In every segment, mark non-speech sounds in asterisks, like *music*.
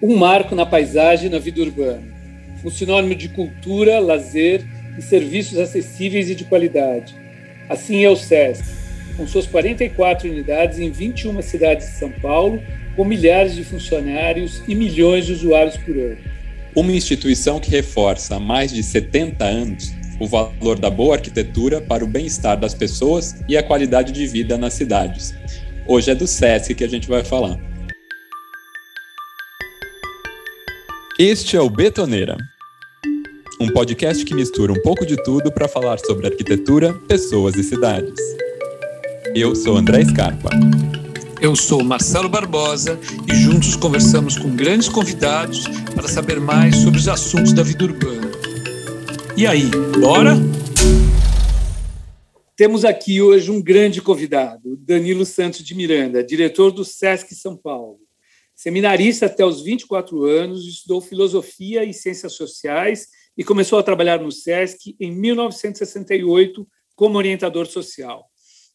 um marco na paisagem e na vida urbana, um sinônimo de cultura, lazer e serviços acessíveis e de qualidade. Assim é o SESC, com suas 44 unidades em 21 cidades de São Paulo, com milhares de funcionários e milhões de usuários por ano. Uma instituição que reforça há mais de 70 anos o valor da boa arquitetura para o bem-estar das pessoas e a qualidade de vida nas cidades. Hoje é do SESC que a gente vai falar. Este é o Betoneira, um podcast que mistura um pouco de tudo para falar sobre arquitetura, pessoas e cidades. Eu sou André Scarpa. Eu sou Marcelo Barbosa e juntos conversamos com grandes convidados para saber mais sobre os assuntos da vida urbana. E aí, bora? Temos aqui hoje um grande convidado, Danilo Santos de Miranda, diretor do SESC São Paulo. Seminarista até os 24 anos, estudou filosofia e ciências sociais e começou a trabalhar no SESC em 1968 como orientador social.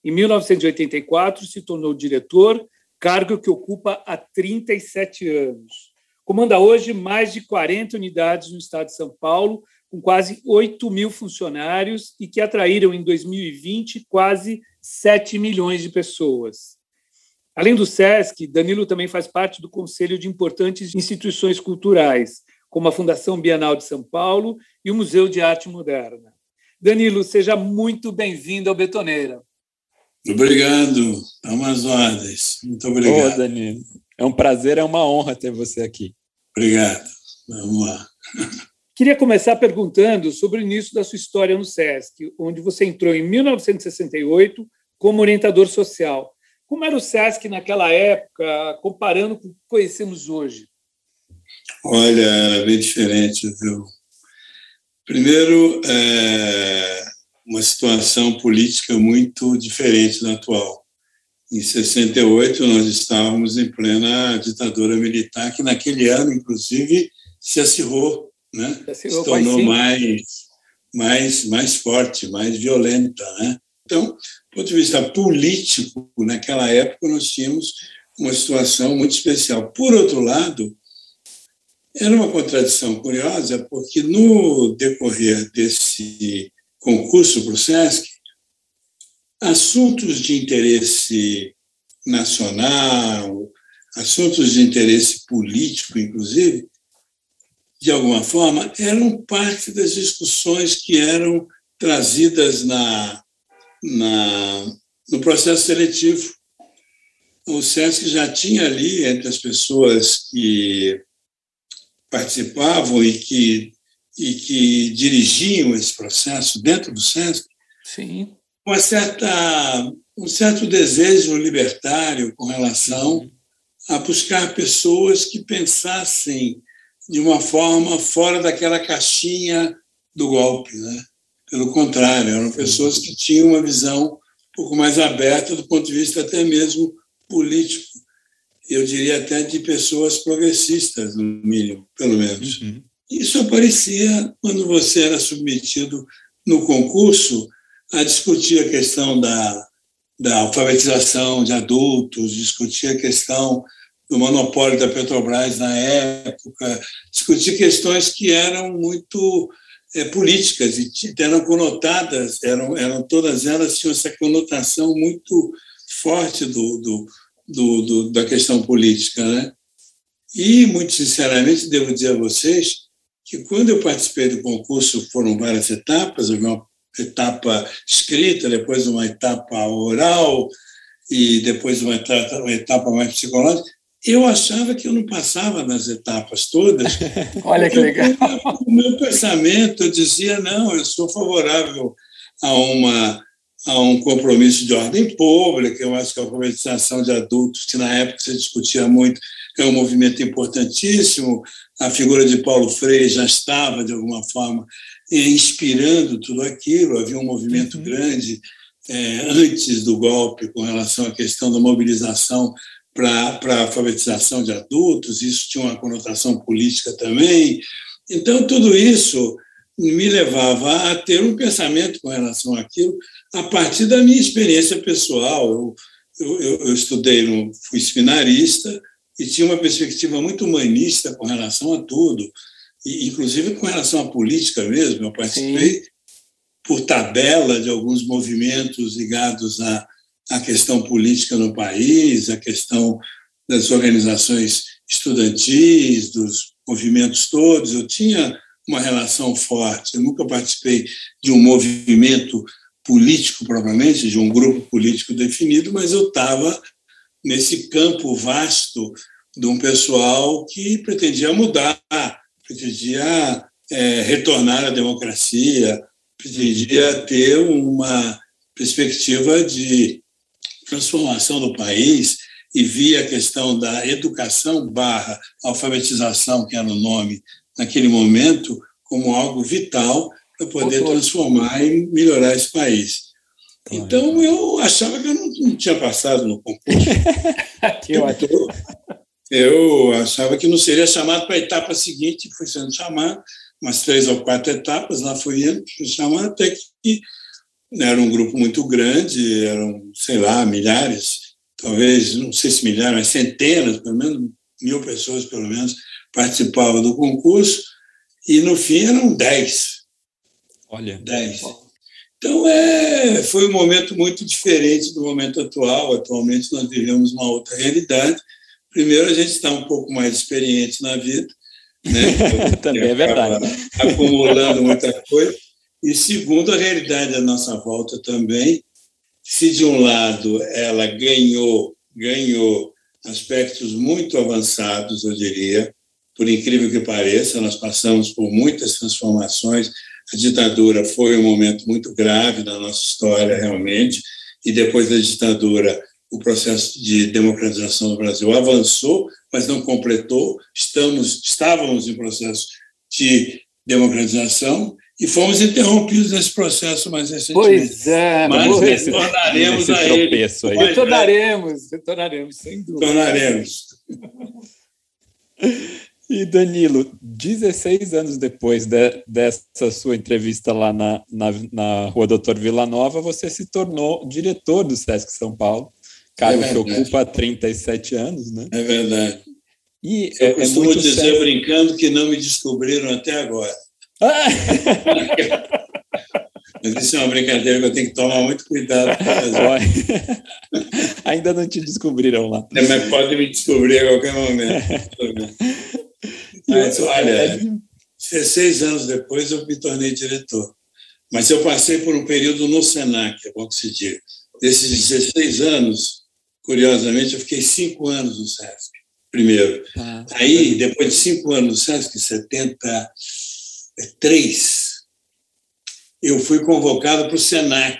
Em 1984, se tornou diretor, cargo que ocupa há 37 anos. Comanda hoje mais de 40 unidades no estado de São Paulo, com quase 8 mil funcionários e que atraíram em 2020 quase 7 milhões de pessoas. Além do SESC, Danilo também faz parte do Conselho de importantes instituições culturais, como a Fundação Bienal de São Paulo e o Museu de Arte Moderna. Danilo, seja muito bem-vindo ao Betoneira. Obrigado, Amazonas. Muito obrigado. Ô, Danilo. É um prazer, é uma honra ter você aqui. Obrigado. Vamos lá. Queria começar perguntando sobre o início da sua história no SESC, onde você entrou em 1968 como orientador social. Como era o SESC naquela época, comparando com o que conhecemos hoje? Olha, era bem diferente, viu? Primeiro, é uma situação política muito diferente da atual. Em 68, nós estávamos em plena ditadura militar, que naquele ano, inclusive, se acirrou né? se tornou mais, mais, mais forte, mais violenta. Né? Então, do ponto de vista político, naquela época nós tínhamos uma situação muito especial. Por outro lado, era uma contradição curiosa, porque no decorrer desse concurso para o SESC, assuntos de interesse nacional, assuntos de interesse político, inclusive, de alguma forma, eram parte das discussões que eram trazidas na, na, no processo seletivo. O SESC já tinha ali, entre as pessoas que participavam e que, e que dirigiam esse processo dentro do SESC, Sim. Uma certa, um certo desejo libertário com relação a buscar pessoas que pensassem de uma forma fora daquela caixinha do golpe. Né? Pelo contrário, eram pessoas que tinham uma visão um pouco mais aberta do ponto de vista até mesmo político. Eu diria até de pessoas progressistas, no mínimo, pelo menos. Uhum. Isso aparecia quando você era submetido no concurso a discutir a questão da, da alfabetização de adultos, discutir a questão do monopólio da Petrobras na época, discutir questões que eram muito políticas e eram conotadas, eram, eram todas elas tinham essa conotação muito forte do, do, do, do da questão política, né? E muito sinceramente devo dizer a vocês que quando eu participei do concurso foram várias etapas, uma etapa escrita, depois uma etapa oral e depois uma etapa, uma etapa mais psicológica eu achava que eu não passava nas etapas todas. *laughs* Olha que legal. O meu pensamento eu dizia, não, eu sou favorável a, uma, a um compromisso de ordem pública, eu acho que a alfabetização de adultos, que na época se discutia muito, é um movimento importantíssimo, a figura de Paulo Freire já estava, de alguma forma, inspirando tudo aquilo, havia um movimento uhum. grande é, antes do golpe com relação à questão da mobilização para a alfabetização de adultos, isso tinha uma conotação política também. Então, tudo isso me levava a ter um pensamento com relação àquilo a partir da minha experiência pessoal. Eu, eu, eu estudei, no, fui seminarista, e tinha uma perspectiva muito humanista com relação a tudo, e inclusive com relação à política mesmo. Eu participei Sim. por tabela de alguns movimentos ligados à, à questão política no país, à questão das organizações estudantis, dos movimentos todos. Eu tinha uma relação forte. Eu nunca participei de um movimento político propriamente, de um grupo político definido, mas eu estava nesse campo vasto de um pessoal que pretendia mudar, pretendia é, retornar à democracia, pretendia ter uma perspectiva de transformação do país e via a questão da educação barra alfabetização, que era o nome naquele momento, como algo vital para poder transformar e melhorar esse país. Então, eu achava que eu não, não tinha passado no concurso. *laughs* eu, eu achava que não seria chamado para a etapa seguinte, fui sendo chamado, umas três ou quatro etapas, lá fui indo, fui chamado, até que era um grupo muito grande, eram, sei lá, milhares, talvez, não sei se milhares, mas centenas, pelo menos mil pessoas, pelo menos, participavam do concurso, e no fim eram dez. Olha. Dez. Então, é, foi um momento muito diferente do momento atual. Atualmente, nós vivemos uma outra realidade. Primeiro, a gente está um pouco mais experiente na vida. Né? *laughs* Também é verdade. Acumulando muita coisa. E segundo, a realidade à nossa volta também. Se, de um lado, ela ganhou, ganhou aspectos muito avançados, eu diria, por incrível que pareça, nós passamos por muitas transformações. A ditadura foi um momento muito grave na nossa história, realmente, e depois da ditadura, o processo de democratização do Brasil avançou, mas não completou. Estamos, estávamos em processo de democratização e fomos interrompidos nesse processo mais recentemente. Pois é, mas retornaremos a ele. Aí. Retornaremos, retornaremos, sem dúvida. Retornaremos. E Danilo, 16 anos depois de, dessa sua entrevista lá na, na, na Rua Doutor Vila Nova, você se tornou diretor do Sesc São Paulo, cargo é que ocupa 37 anos, né? É verdade. E Eu é, costumo é dizer, sério. brincando, que não me descobriram até agora. Mas isso é uma brincadeira que eu tenho que tomar muito cuidado. *laughs* *laughs* Ainda não te descobriram lá. É, mas pode me descobrir a qualquer momento. *laughs* Mas, olha, 16 anos depois eu me tornei diretor. Mas eu passei por um período no SENAC, é bom que se diga. Desses 16 anos, curiosamente, eu fiquei cinco anos no SESC, primeiro. Ah, Aí, depois de cinco anos no SESC, 70, é três eu fui convocado para o SENAC,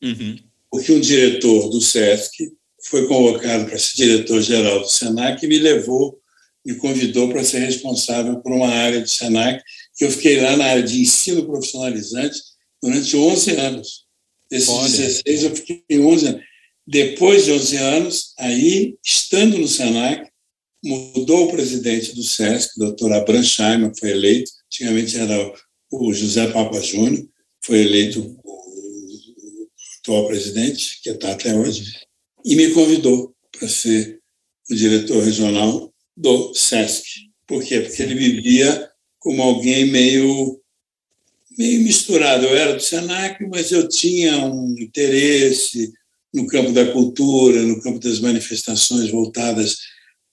uhum. porque um diretor do SESC foi convocado para ser diretor-geral do SENAC e me levou, me convidou para ser responsável por uma área do SENAC, que eu fiquei lá na área de ensino profissionalizante durante 11 anos. Desses Olha. 16, eu fiquei 11 anos. Depois de 11 anos, aí, estando no SENAC, mudou o presidente do SESC, o doutor Abram Scheimer, foi eleito, antigamente era o José Papa Júnior, foi eleito o atual presidente, que está até hoje, e me convidou para ser o diretor regional do SESC. Por quê? Porque ele vivia como alguém meio, meio misturado. Eu era do SENAC, mas eu tinha um interesse no campo da cultura, no campo das manifestações voltadas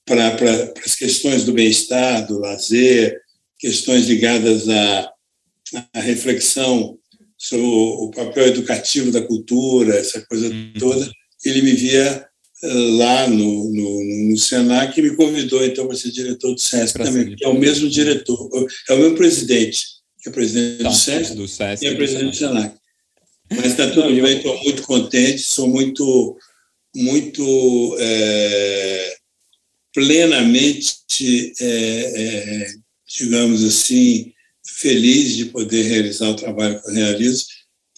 para, para as questões do bem-estar, do lazer, questões ligadas à, à reflexão sobre o, o papel educativo da cultura, essa coisa uhum. toda. Ele me via lá no, no, no Senac e me convidou então para ser diretor do SESC pra também, que é o mesmo diretor, é o mesmo presidente, que é presidente tá, do, SESC, do SESC e é presidente do Senac. Mas está tudo Não, bem, estou muito contente, sou muito, muito é, plenamente, é, é, digamos assim, feliz de poder realizar o trabalho que eu realizo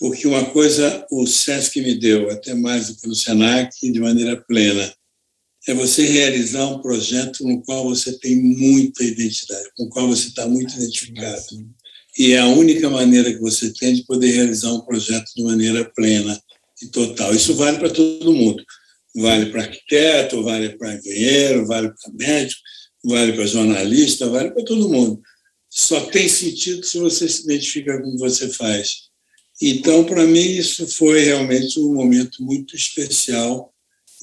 porque uma coisa o SESC me deu, até mais do que no SENAC, de maneira plena, é você realizar um projeto no qual você tem muita identidade, com o qual você está muito identificado. E é a única maneira que você tem de poder realizar um projeto de maneira plena e total. Isso vale para todo mundo. Vale para arquiteto, vale para engenheiro, vale para médico, vale para jornalista, vale para todo mundo. Só tem sentido se você se identifica com o que você faz. Então, para mim, isso foi realmente um momento muito especial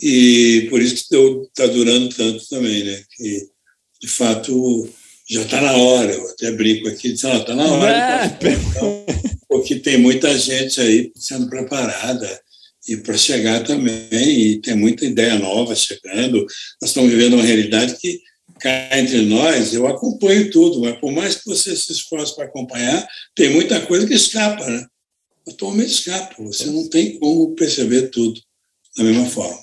e por isso que está durando tanto também, né? Que, de fato, já está na hora. Eu até brinco aqui, está ah, na hora. porque tem muita gente aí sendo preparada e para chegar também, e tem muita ideia nova chegando. Nós estamos vivendo uma realidade que cá entre nós, eu acompanho tudo, mas por mais que você se esforce para acompanhar, tem muita coisa que escapa, né? Atualmente escapa, você não tem como perceber tudo da mesma forma.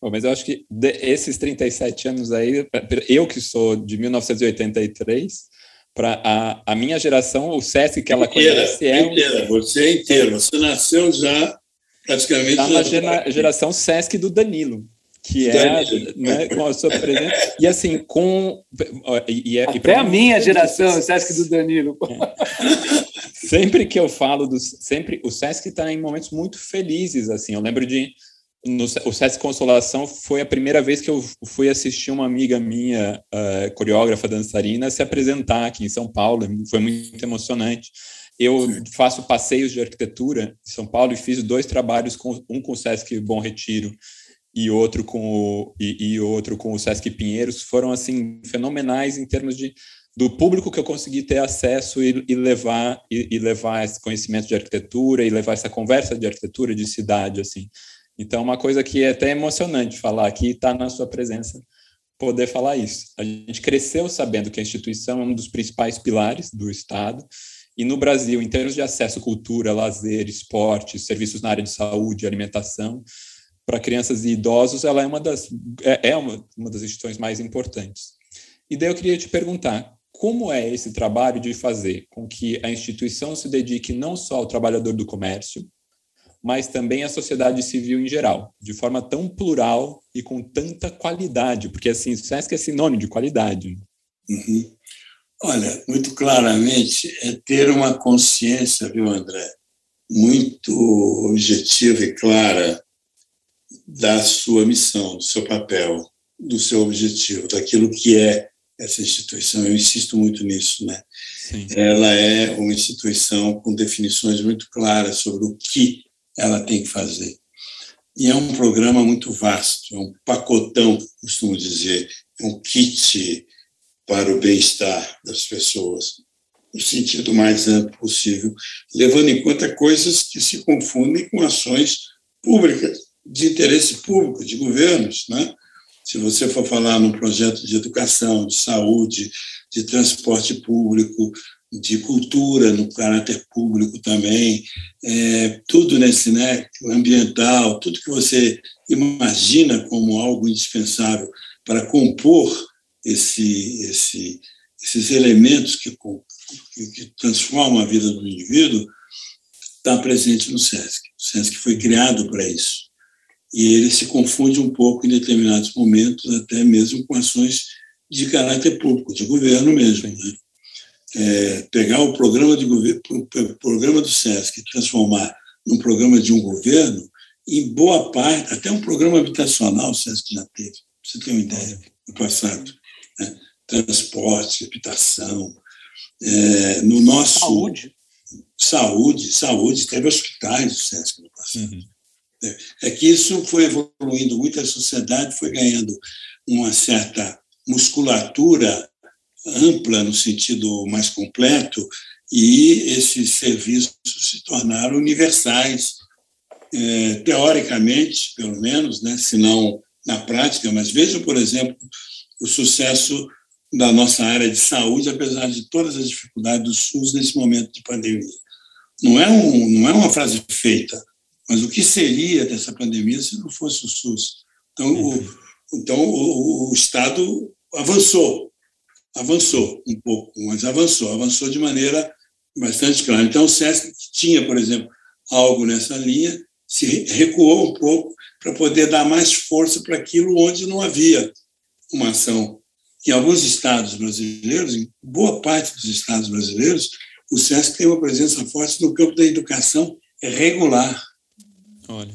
Bom, mas eu acho que esses 37 anos aí, eu que sou de 1983, para a, a minha geração, o SESC que ela inteira, conhece é. Inteira, você é inteiro, você nasceu já praticamente. Está na gera, geração SESC do Danilo que é né, com a sua presença. E assim com e, é, e até a minha geração o Sesc do Danilo? É. sempre que eu falo do sempre o Sesc está em momentos muito felizes assim. Eu lembro de no, o Sesc Consolação foi a primeira vez que eu fui assistir uma amiga minha uh, coreógrafa dançarina se apresentar aqui em São Paulo. Foi muito emocionante. Eu faço passeios de arquitetura em São Paulo e fiz dois trabalhos com um com o Sesc Bom Retiro e outro com o, e, e, outro com o Sesc Pinheiros foram assim fenomenais em termos de do público que eu consegui ter acesso e, e levar e, e, levar esse conhecimento de arquitetura e levar essa conversa de arquitetura de cidade assim. Então uma coisa que é até emocionante falar aqui está na sua presença poder falar isso. A gente cresceu sabendo que a instituição é um dos principais pilares do estado e no Brasil em termos de acesso à cultura lazer esporte serviços na área de saúde alimentação para crianças e idosos, ela é uma das, é, é uma, uma das instituições mais importantes. E daí eu queria te perguntar, como é esse trabalho de fazer com que a instituição se dedique não só ao trabalhador do comércio, mas também à sociedade civil em geral, de forma tão plural e com tanta qualidade, porque assim, o SESC é sinônimo de qualidade. Uhum. Olha, muito claramente é ter uma consciência, viu, André, muito objetiva e clara da sua missão, do seu papel, do seu objetivo, daquilo que é essa instituição. Eu insisto muito nisso, né? Sim. Ela é uma instituição com definições muito claras sobre o que ela tem que fazer. E é um programa muito vasto, é um pacotão, costumo dizer, é um kit para o bem-estar das pessoas, no sentido mais amplo possível, levando em conta coisas que se confundem com ações públicas de interesse público, de governos. Né? Se você for falar num projeto de educação, de saúde, de transporte público, de cultura no caráter público também, é, tudo nesse né, ambiental, tudo que você imagina como algo indispensável para compor esse, esse, esses elementos que, que, que transformam a vida do indivíduo, está presente no SESC. O SESC foi criado para isso e ele se confunde um pouco em determinados momentos, até mesmo com ações de caráter público, de governo mesmo. Né? É, pegar o programa, de o programa do SESC e transformar num programa de um governo, em boa parte, até um programa habitacional o SESC já teve, você tem uma ideia, no passado. Né? Transporte, habitação. É, no nosso. Saúde. Saúde, saúde, teve hospitais do SESC no passado. Uhum. É que isso foi evoluindo muito, a sociedade foi ganhando uma certa musculatura ampla, no sentido mais completo, e esses serviços se tornaram universais, é, teoricamente, pelo menos, né, se não na prática. Mas vejam, por exemplo, o sucesso da nossa área de saúde, apesar de todas as dificuldades do SUS nesse momento de pandemia. Não é, um, não é uma frase feita, mas o que seria dessa pandemia se não fosse o SUS? Então, o, então o, o Estado avançou, avançou um pouco, mas avançou, avançou de maneira bastante clara. Então, o SESC tinha, por exemplo, algo nessa linha, se recuou um pouco para poder dar mais força para aquilo onde não havia uma ação. Em alguns estados brasileiros, em boa parte dos estados brasileiros, o SESC tem uma presença forte no campo da educação regular. Olha.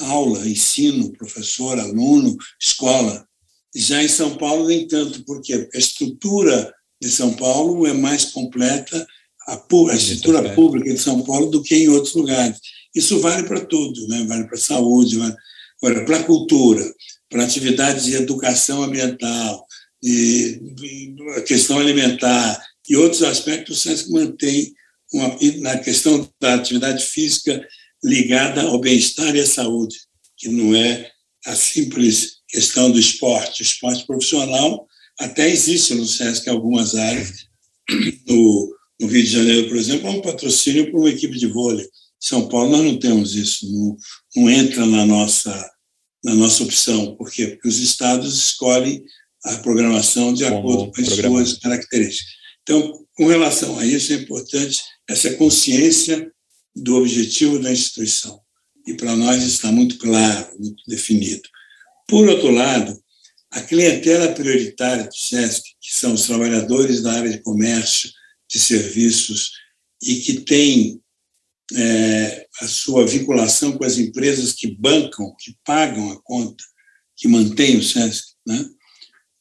aula, ensino, professor, aluno, escola. Já em São Paulo, nem tanto. Por quê? Porque a estrutura de São Paulo é mais completa, a, a estrutura pública de São Paulo, do que em outros lugares. Isso vale para tudo, né? vale para a saúde, vale para a cultura, para atividades de educação ambiental, de, de, a questão alimentar e outros aspectos, o SESC mantém uma, na questão da atividade física ligada ao bem-estar e à saúde, que não é a simples questão do esporte. O esporte profissional até existe no SESC em algumas áreas. No, no Rio de Janeiro, por exemplo, há um patrocínio para uma equipe de vôlei. Em São Paulo, nós não temos isso, não, não entra na nossa, na nossa opção. Por quê? Porque os estados escolhem a programação de acordo com as suas características. Então, com relação a isso, é importante essa consciência do objetivo da instituição. E para nós está muito claro, muito definido. Por outro lado, a clientela prioritária do SESC, que são os trabalhadores da área de comércio, de serviços, e que têm é, a sua vinculação com as empresas que bancam, que pagam a conta, que mantêm o SESC, né?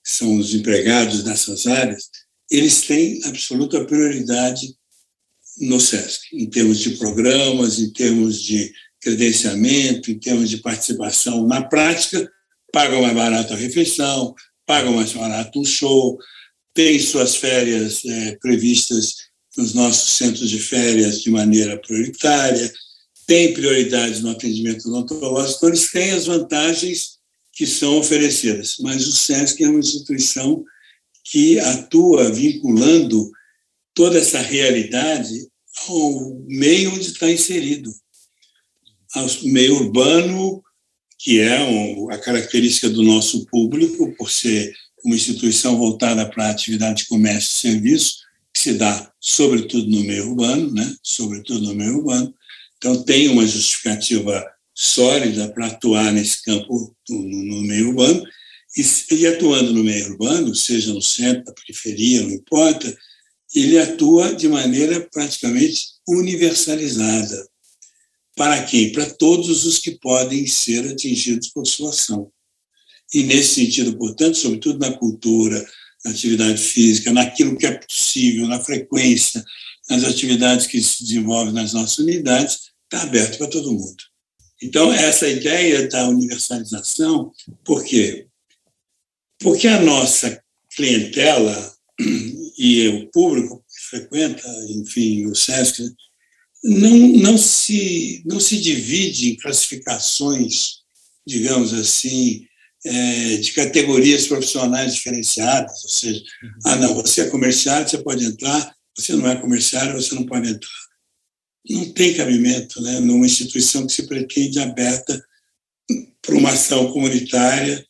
são os empregados nessas áreas, eles têm absoluta prioridade no SESC, em termos de programas, em termos de credenciamento, em termos de participação na prática, pagam mais barato a refeição, pagam mais barato um show, têm suas férias é, previstas nos nossos centros de férias de maneira prioritária, têm prioridades no atendimento odontológico, então eles têm as vantagens que são oferecidas. Mas o SESC é uma instituição que atua vinculando toda essa realidade ao meio onde está inserido, ao meio urbano, que é a característica do nosso público, por ser uma instituição voltada para a atividade de comércio e serviço, que se dá sobretudo no meio urbano, né? sobretudo no meio urbano. Então, tem uma justificativa sólida para atuar nesse campo no, no meio urbano, e, e, atuando no meio urbano, seja no centro, na periferia, não importa, ele atua de maneira praticamente universalizada. Para quem? Para todos os que podem ser atingidos por sua ação. E, nesse sentido, portanto, sobretudo na cultura, na atividade física, naquilo que é possível, na frequência, nas atividades que se desenvolvem nas nossas unidades, está aberto para todo mundo. Então, essa ideia da universalização, por quê? Porque a nossa clientela e o público que frequenta, enfim, o SESC, não, não, se, não se divide em classificações, digamos assim, é, de categorias profissionais diferenciadas, ou seja, ah, não, você é comerciário, você pode entrar, você não é comerciário, você não pode entrar. Não tem cabimento né, numa instituição que se pretende aberta para uma ação comunitária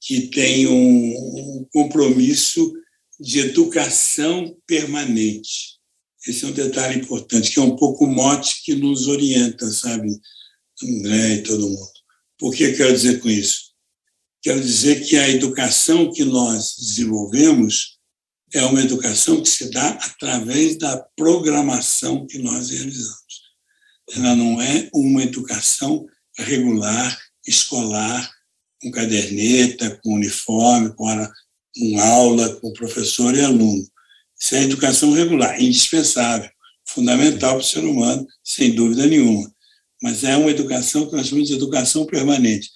que tem um, um compromisso de educação permanente. Esse é um detalhe importante, que é um pouco o mote que nos orienta, sabe, André e todo mundo. Por que quero dizer com isso? Quero dizer que a educação que nós desenvolvemos é uma educação que se dá através da programação que nós realizamos. Ela não é uma educação regular, escolar, com caderneta, com uniforme, com uma aula com professor e aluno. Isso é educação regular, indispensável, fundamental para o ser humano, sem dúvida nenhuma. Mas é uma educação que nós chamamos de educação permanente.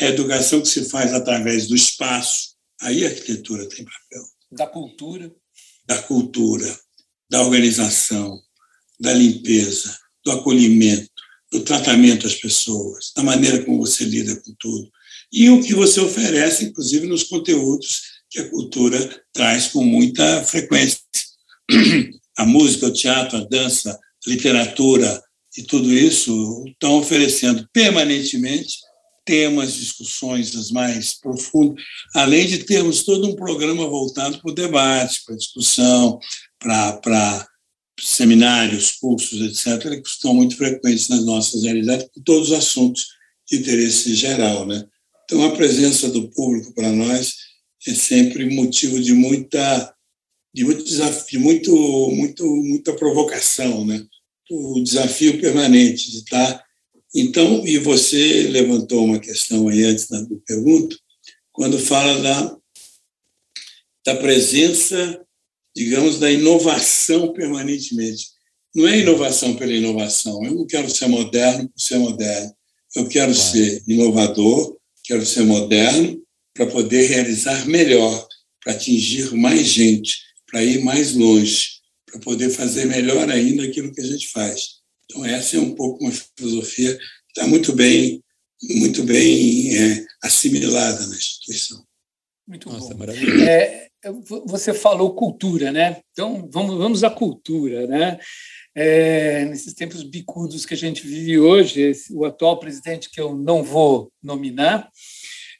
É a educação que se faz através do espaço. Aí a arquitetura tem papel. Da cultura. Da cultura, da organização, da limpeza, do acolhimento, do tratamento às pessoas, da maneira como você lida com tudo. E o que você oferece, inclusive, nos conteúdos que a cultura traz com muita frequência. *clears throat* A música, o teatro, a dança, a literatura e tudo isso estão oferecendo permanentemente temas, discussões as mais profundas, além de termos todo um programa voltado para o debate, para a discussão, para, para seminários, cursos, etc., que estão muito frequentes nas nossas realidades, com todos os assuntos de interesse geral. Né? Então, a presença do público para nós é sempre motivo de muita de muito desafio, muito muito muita provocação, né? O desafio permanente de estar Então, e você levantou uma questão aí antes da pergunta, quando fala da, da presença, digamos, da inovação permanentemente. Não é inovação pela inovação. Eu não quero ser moderno por ser moderno. Eu quero claro. ser inovador, quero ser moderno para poder realizar melhor, para atingir mais gente, para ir mais longe, para poder fazer melhor ainda aquilo que a gente faz. Então essa é um pouco uma filosofia que está muito bem, muito bem é, assimilada na instituição. Muito Nossa, bom. É, você falou cultura, né? Então vamos vamos à cultura, né? É, nesses tempos bicudos que a gente vive hoje, esse, o atual presidente que eu não vou nominar,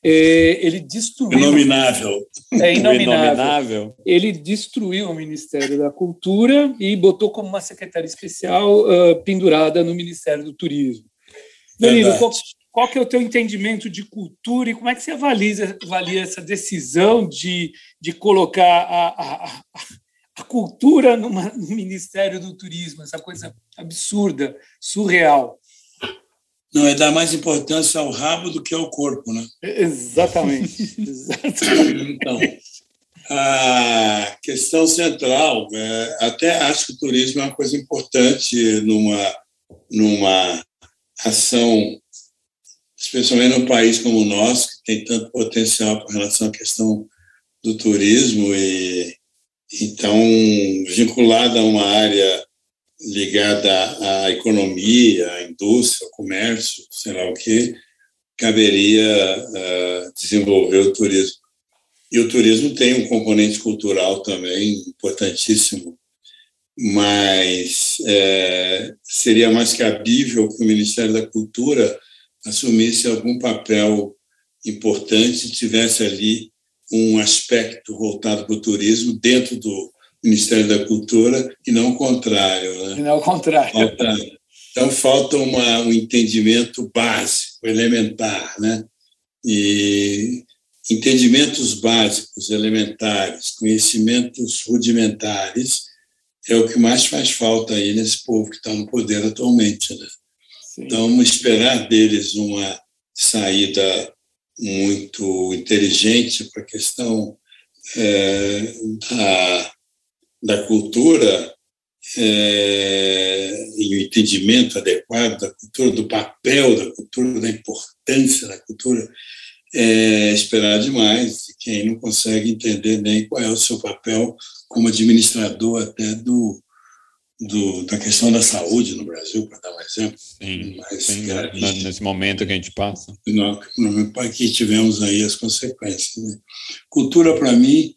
ele destruiu. Inominável. É inominável. Ele destruiu o Ministério da Cultura e botou como uma secretaria especial uh, pendurada no Ministério do Turismo. Danilo, qual, qual que é o teu entendimento de cultura e como é que você avalia, avalia essa decisão de, de colocar a, a, a cultura numa, no Ministério do Turismo, essa coisa absurda, surreal? Não, é dar mais importância ao rabo do que ao corpo, né? Exatamente. *laughs* Exatamente. Então, a questão central, é, até acho que o turismo é uma coisa importante numa, numa ação, especialmente num país como o nosso, que tem tanto potencial com relação à questão do turismo e então vinculada a uma área ligada à economia, à indústria, ao comércio, sei lá o que, caberia uh, desenvolver o turismo. E o turismo tem um componente cultural também importantíssimo, mas é, seria mais cabível que o Ministério da Cultura assumisse algum papel importante, tivesse ali um aspecto voltado para o turismo dentro do Ministério da Cultura e não o contrário. Né? E não o contrário. Falta, então, falta uma, um entendimento básico, elementar. Né? E entendimentos básicos, elementares, conhecimentos rudimentares é o que mais faz falta aí nesse povo que está no poder atualmente. Né? Então, esperar deles uma saída muito inteligente para a questão é, da da cultura é, e o entendimento adequado da cultura, do papel da cultura, da importância da cultura, é esperar demais de quem não consegue entender nem qual é o seu papel como administrador até do, do, da questão da saúde no Brasil, para dar um exemplo. Sim, mais sim nesse momento que a gente passa. Que tivemos aí as consequências. Né? Cultura, para mim,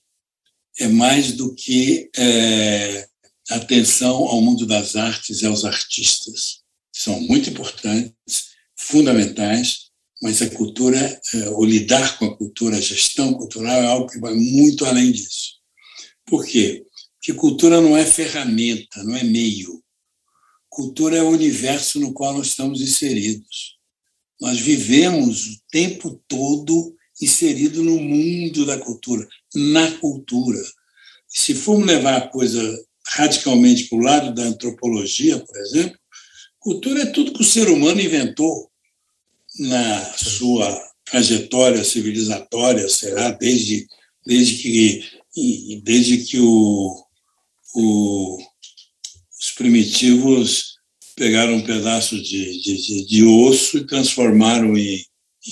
é mais do que é, atenção ao mundo das artes e aos artistas. São muito importantes, fundamentais, mas a cultura, é, o lidar com a cultura, a gestão cultural é algo que vai muito além disso. Por quê? Porque cultura não é ferramenta, não é meio. Cultura é o universo no qual nós estamos inseridos. Nós vivemos o tempo todo inserido no mundo da cultura na cultura. Se formos levar a coisa radicalmente para o lado da antropologia, por exemplo, cultura é tudo que o ser humano inventou na sua trajetória civilizatória, será desde, desde que, desde que o, o, os primitivos pegaram um pedaço de, de, de osso e transformaram em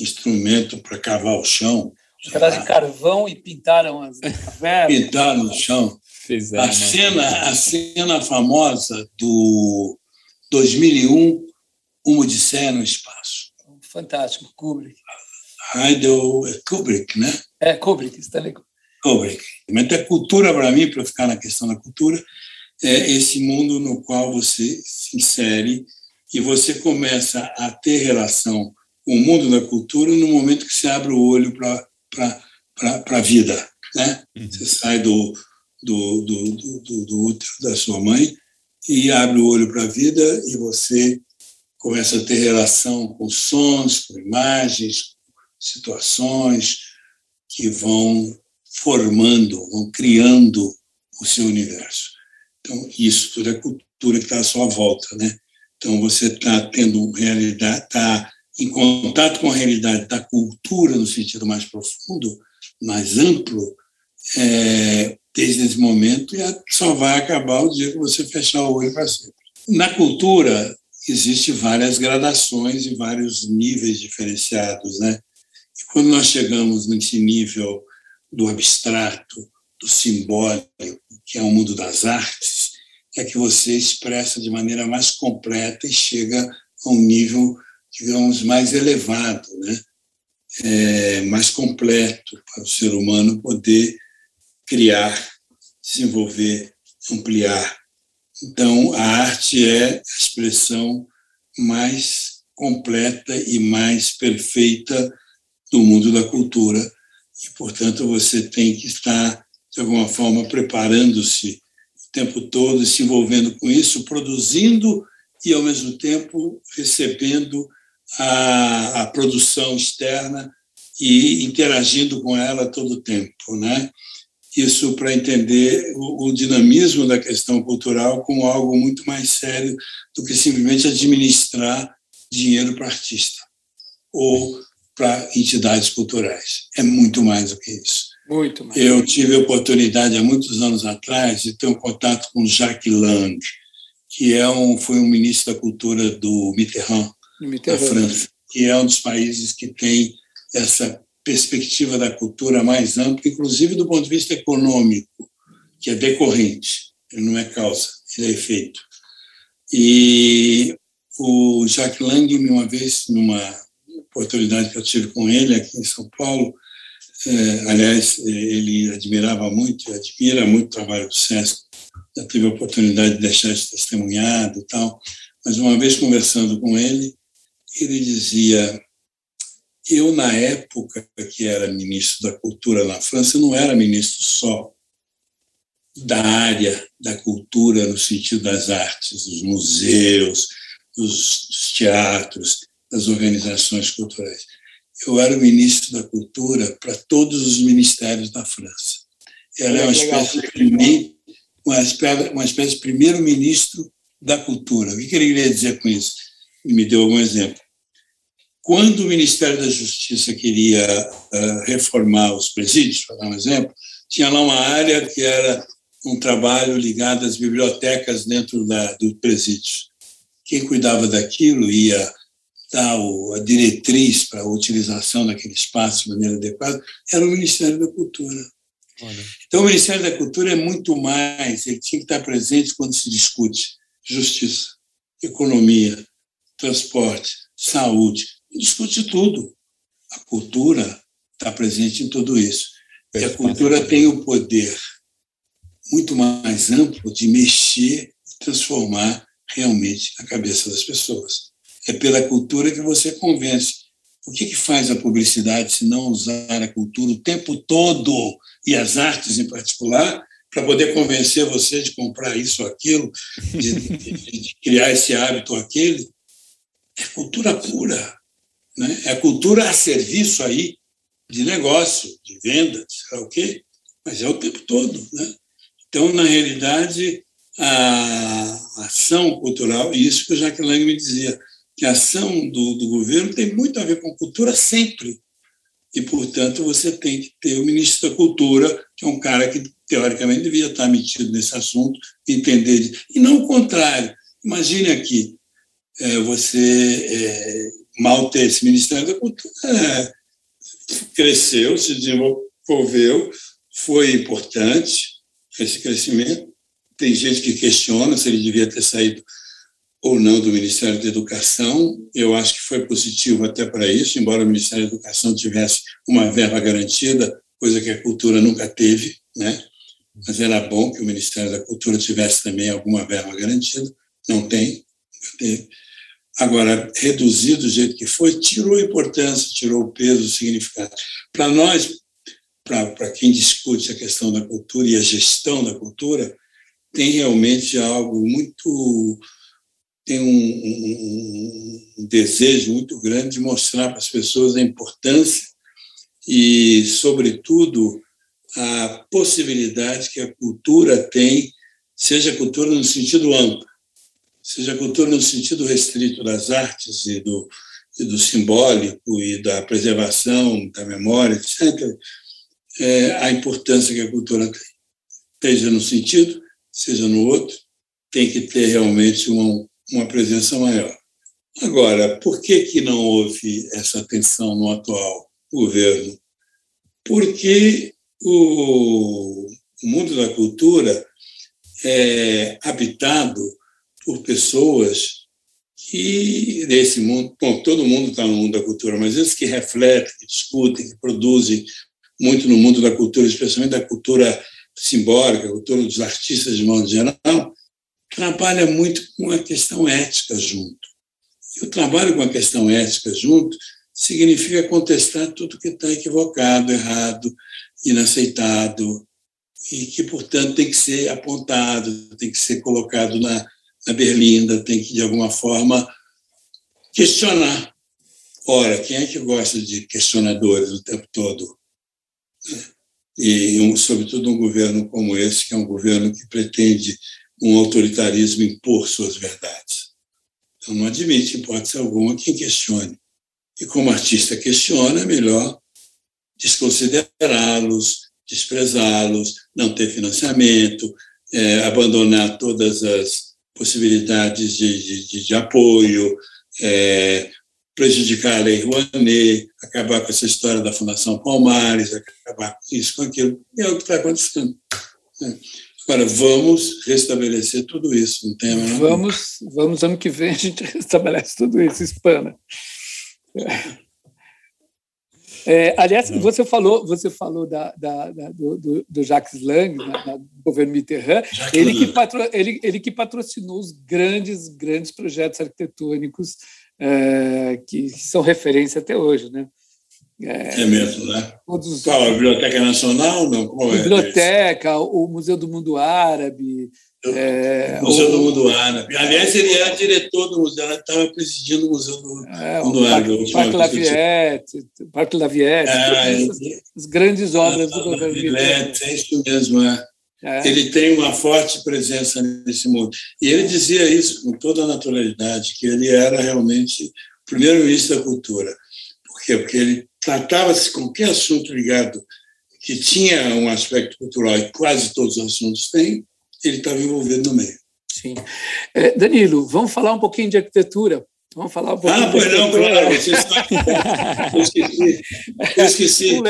instrumento para cavar o chão um pedaço de carvão e pintaram as cavernas. Pintaram no chão. Fizeram, a, cena, a cena famosa do 2001, Uma Odisseia no Espaço. Fantástico, Kubrick. Heidel Kubrick, né? É, Kubrick, Stanley Kubrick. Mas a cultura, para mim, para ficar na questão da cultura, é esse mundo no qual você se insere e você começa a ter relação com o mundo da cultura no momento que você abre o olho para para a vida. Né? Uhum. Você sai do, do, do, do, do útero da sua mãe e abre o olho para a vida e você começa a ter relação com sons, com imagens, situações que vão formando, vão criando o seu universo. Então, isso tudo é cultura que está à sua volta, né? Então, você está tendo realidade, está em contato com a realidade da cultura no sentido mais profundo, mais amplo, é, desde esse momento, e só vai acabar o dia que você fechar o olho para sempre. Na cultura, existe várias gradações e vários níveis diferenciados, né? E quando nós chegamos nesse nível do abstrato, do simbólico, que é o mundo das artes, é que você expressa de maneira mais completa e chega a um nível, digamos, mais elevado, né? É, mais completo para o ser humano poder criar, desenvolver, ampliar. Então, a arte é a expressão mais completa e mais perfeita do mundo da cultura. E, portanto, você tem que estar, de alguma forma, preparando-se o tempo todo, se envolvendo com isso, produzindo e, ao mesmo tempo, recebendo a, a produção externa e interagindo com ela todo o tempo, né? isso para entender o, o, dinamismo da questão cultural como algo muito mais sério do que simplesmente administrar dinheiro para artista ou para entidades culturais. É muito mais do que isso. Muito mais. Eu tive a oportunidade há muitos anos atrás de ter um contato com Jacques Lang, que é um, foi um ministro da cultura do Mitterrand, Mitterrand, da França, que é um dos países que tem essa perspectiva da cultura mais ampla, inclusive do ponto de vista econômico, que é decorrente, ele não é causa, ele é efeito. E o Jacques Lang, uma vez, numa oportunidade que eu tive com ele aqui em São Paulo, é, aliás, ele admirava muito, admira muito o trabalho do SESC, já tive a oportunidade de deixar isso testemunhado e tal, mas uma vez conversando com ele, ele dizia eu, na época que era ministro da Cultura na França, não era ministro só da área da cultura no sentido das artes, dos museus, dos teatros, das organizações culturais. Eu era o ministro da cultura para todos os ministérios da França. Era uma espécie de primeiro, uma espécie, uma espécie de primeiro-ministro da cultura. O que ele queria dizer com isso? Ele me deu algum exemplo. Quando o Ministério da Justiça queria uh, reformar os presídios, para dar um exemplo, tinha lá uma área que era um trabalho ligado às bibliotecas dentro da, do presídio. Quem cuidava daquilo ia dar o, a diretriz para a utilização daquele espaço de maneira adequada, era o Ministério da Cultura. Olha. Então, o Ministério da Cultura é muito mais, ele tinha que estar presente quando se discute justiça, economia, transporte, saúde, discute tudo. A cultura está presente em tudo isso. E a cultura tem o poder muito mais amplo de mexer e transformar realmente a cabeça das pessoas. É pela cultura que você convence. O que, que faz a publicidade se não usar a cultura o tempo todo e as artes em particular para poder convencer você de comprar isso ou aquilo, de, de, de criar esse hábito ou aquele? É cultura pura. Né? É cultura a serviço aí de negócio, de venda, sei o quê, mas é o tempo todo. Né? Então, na realidade, a ação cultural, e isso que o Jacques Lang me dizia, que a ação do, do governo tem muito a ver com cultura sempre. E, portanto, você tem que ter o ministro da Cultura, que é um cara que, teoricamente, devia estar metido nesse assunto, entender. E não o contrário. Imagine aqui, é, você é, ter esse Ministério da Cultura é, cresceu, se desenvolveu, foi importante esse crescimento. Tem gente que questiona se ele devia ter saído ou não do Ministério da Educação. Eu acho que foi positivo até para isso, embora o Ministério da Educação tivesse uma verba garantida, coisa que a cultura nunca teve, né? Mas era bom que o Ministério da Cultura tivesse também alguma verba garantida. Não tem, teve. Agora, reduzido do jeito que foi, tirou a importância, tirou o peso, o significado. Para nós, para quem discute a questão da cultura e a gestão da cultura, tem realmente algo muito. tem um, um, um desejo muito grande de mostrar para as pessoas a importância e, sobretudo, a possibilidade que a cultura tem, seja cultura no sentido amplo, seja cultura no sentido restrito das artes e do, e do simbólico e da preservação da memória, etc., é, a importância que a cultura tem. Seja no sentido, seja no outro, tem que ter realmente uma, uma presença maior. Agora, por que, que não houve essa atenção no atual governo? Porque o, o mundo da cultura é habitado por pessoas que, nesse mundo, bom, todo mundo está no mundo da cultura, mas esses que refletem, que discutem, que produzem muito no mundo da cultura, especialmente da cultura simbólica, cultura dos artistas de modo geral, trabalha muito com a questão ética junto. E o trabalho com a questão ética junto significa contestar tudo que está equivocado, errado, inaceitado, e que, portanto, tem que ser apontado, tem que ser colocado na, na berlinda, tem que, de alguma forma, questionar. Ora, quem é que gosta de questionadores o tempo todo? E, um, sobretudo, um governo como esse, que é um governo que pretende um autoritarismo impor suas verdades. Então, não admite, hipótese alguma, quem questione. E como artista questiona, é melhor desconsiderá-los, desprezá-los, não ter financiamento, é, abandonar todas as possibilidades de, de, de apoio, é, prejudicar a Lei Rouanet, acabar com essa história da Fundação Palmares, acabar com isso, com aquilo. E é o que está acontecendo. Né? Agora, vamos restabelecer tudo isso, não tem Vamos, vamos, ano que vem a gente *laughs* restabelece tudo isso, espana. É, aliás, você falou, você falou da, da, da do, do, Jacques Lang, né, do governo Mitterrand, ele que, patro, ele, ele que patrocinou os grandes, grandes projetos arquitetônicos é, que são referência até hoje, né? É, é mesmo, né? Todos, Qual, a Biblioteca Nacional? Não, qual é Biblioteca, o Museu do Mundo Árabe, é, Museu o, do Mundo Árabe. Aliás, ele era diretor do museu, estava presidindo o Museu do é, Mundo Árabe. O Parque Parque Lafayette, é, as grandes obras do governo Lafayette, É isso mesmo, é. é. Ele tem uma forte presença nesse mundo. E ele dizia isso com toda a naturalidade, que ele era realmente o primeiro-ministro da cultura. Por quê? Porque ele tratava-se qualquer assunto ligado que tinha um aspecto cultural, e quase todos os assuntos têm, ele estava envolvido no meio. Sim. É, Danilo, vamos falar um pouquinho de arquitetura. Vamos falar um pouquinho Ah, pois não, claro. Eu esqueci. Eu esqueci.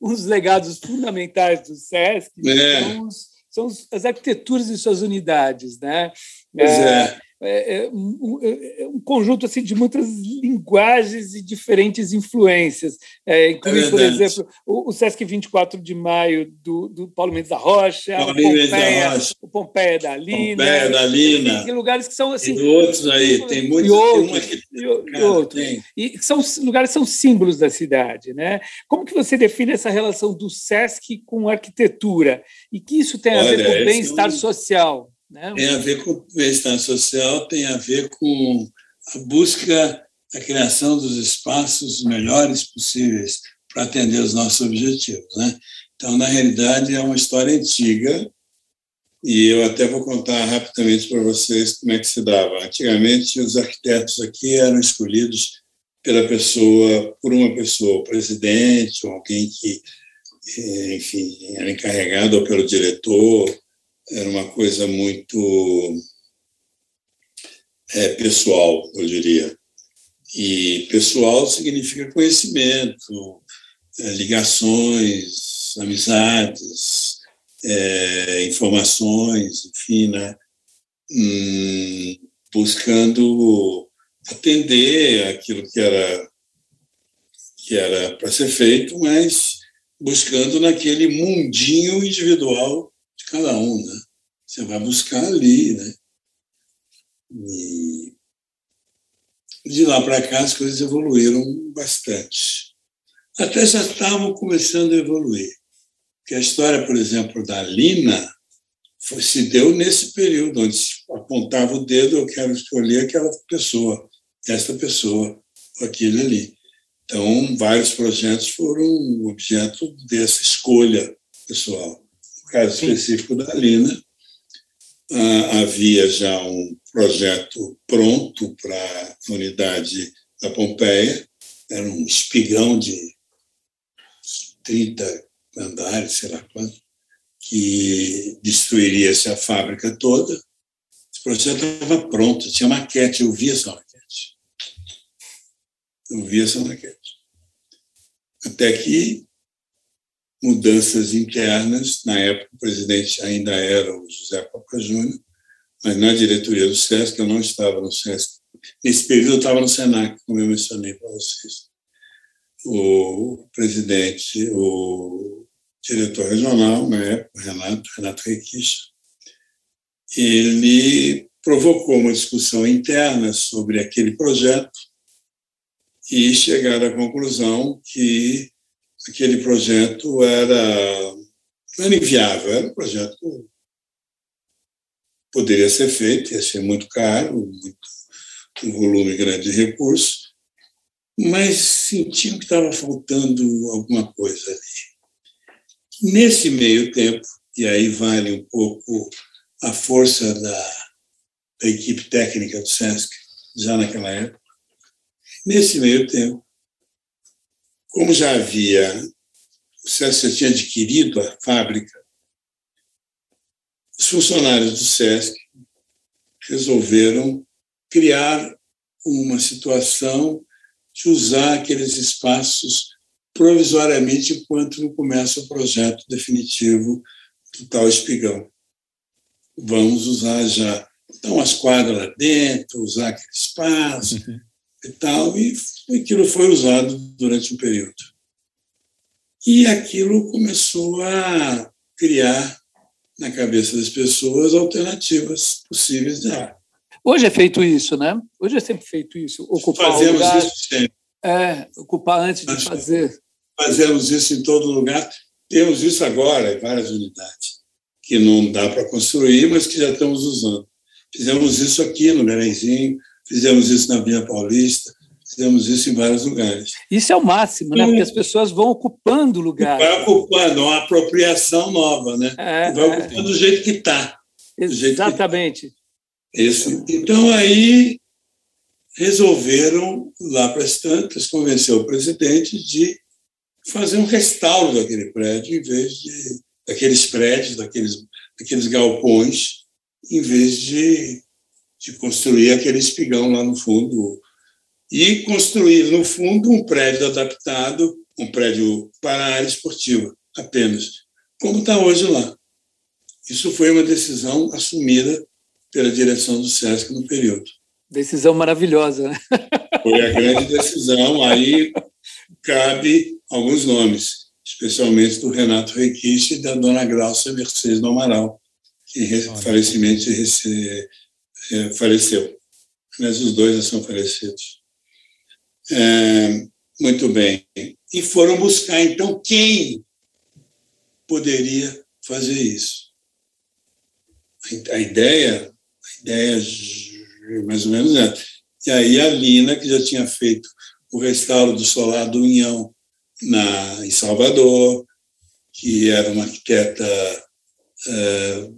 Um, dos legados fundamentais do SESC é. são, os, são, as arquiteturas de suas unidades. Né? Pois é. É é, é, um, é, é um, conjunto assim de muitas linguagens e diferentes influências, é, incluindo, por exemplo, o, o, Sesc 24 de Maio do, do Paulo Mendes da Rocha, o Pompeia, da Rocha. o Pompeia da Lina, Pompeia da Lina, e, e lugares que são assim, e outros aí, tem muitos, e outros, tem e, e, outros. Tem. e são lugares são símbolos da cidade, né? Como que você define essa relação do Sesc com arquitetura e que isso tem a Olha, ver com o bem-estar social? Né? Tem a ver com bem-estar social, tem a ver com a busca da criação dos espaços melhores possíveis para atender os nossos objetivos. Né? Então, na realidade, é uma história antiga e eu até vou contar rapidamente para vocês como é que se dava. Antigamente, os arquitetos aqui eram escolhidos pela pessoa, por uma pessoa, o presidente, ou alguém que, eh, enfim, era encarregado ou pelo diretor, era uma coisa muito é, pessoal, eu diria. E pessoal significa conhecimento, é, ligações, amizades, é, informações, enfim, né? Hum, buscando atender aquilo que era que era para ser feito, mas buscando naquele mundinho individual cada um, né? Você vai buscar ali, né? E de lá para cá as coisas evoluíram bastante. Até já estavam começando a evoluir. Porque a história, por exemplo, da Lina foi, se deu nesse período, onde se apontava o dedo, eu quero escolher aquela pessoa, esta pessoa, aquele ali. Então, vários projetos foram objeto dessa escolha pessoal caso Sim. específico da Lina, ah, havia já um projeto pronto para a unidade da Pompeia, era um espigão de 30 andares, sei lá quanto, que destruiria essa fábrica toda. Esse projeto estava pronto, tinha maquete, eu vi essa maquete. Eu vi essa maquete. Até que mudanças internas, na época o presidente ainda era o José Copa Júnior, mas na diretoria do SESC, eu não estava no SESC. Nesse período eu estava no SENAC, como eu mencionei para vocês. O presidente, o diretor regional, na época, Renato, Renato Requicha, ele provocou uma discussão interna sobre aquele projeto e chegaram à conclusão que aquele projeto era, era inviável, era um projeto que poderia ser feito, ia ser muito caro, muito, um volume grande de recursos, mas sentiam que estava faltando alguma coisa ali. Nesse meio tempo, e aí vale um pouco a força da, da equipe técnica do SESC, já naquela época, nesse meio tempo, como já havia, o SESC já tinha adquirido a fábrica, os funcionários do SESC resolveram criar uma situação de usar aqueles espaços provisoriamente enquanto não começa o projeto definitivo do tal espigão. Vamos usar já, então, as quadras lá dentro, usar aquele espaço, uhum e tal, e aquilo foi usado durante um período. E aquilo começou a criar na cabeça das pessoas alternativas possíveis de ar. Hoje é feito isso, né? Hoje é sempre feito isso. Ocupar Fazemos lugar, isso sempre. É, ocupar antes de fazer. Fazemos isso em todo lugar. Temos isso agora em várias unidades, que não dá para construir, mas que já estamos usando. Fizemos isso aqui no Belenzinho, Fizemos isso na Via Paulista, fizemos isso em vários lugares. Isso é o máximo, né? Porque as pessoas vão ocupando lugar. Vai ocupando, uma apropriação nova, né? É, vai é. ocupando do jeito que está. Exatamente. Tá. Isso. Então, aí resolveram, lá para as tantas, convencer o presidente de fazer um restauro daquele prédio, em vez de daqueles prédios, daqueles, daqueles galpões, em vez de de construir aquele espigão lá no fundo e construir no fundo um prédio adaptado, um prédio para a área esportiva apenas, como está hoje lá. Isso foi uma decisão assumida pela direção do SESC no período. Decisão maravilhosa. Né? *laughs* Foi a grande decisão. Aí cabe alguns nomes, especialmente do Renato Requiche e da dona Glaucia Mercedes do Amaral, que recentemente é, faleceu. Mas os dois já são falecidos. É, muito bem. E foram buscar, então, quem poderia fazer isso. A ideia, a ideia mais ou menos é. E aí a Lina, que já tinha feito o restauro do solar do Unhão na, em Salvador, que era uma arquiteta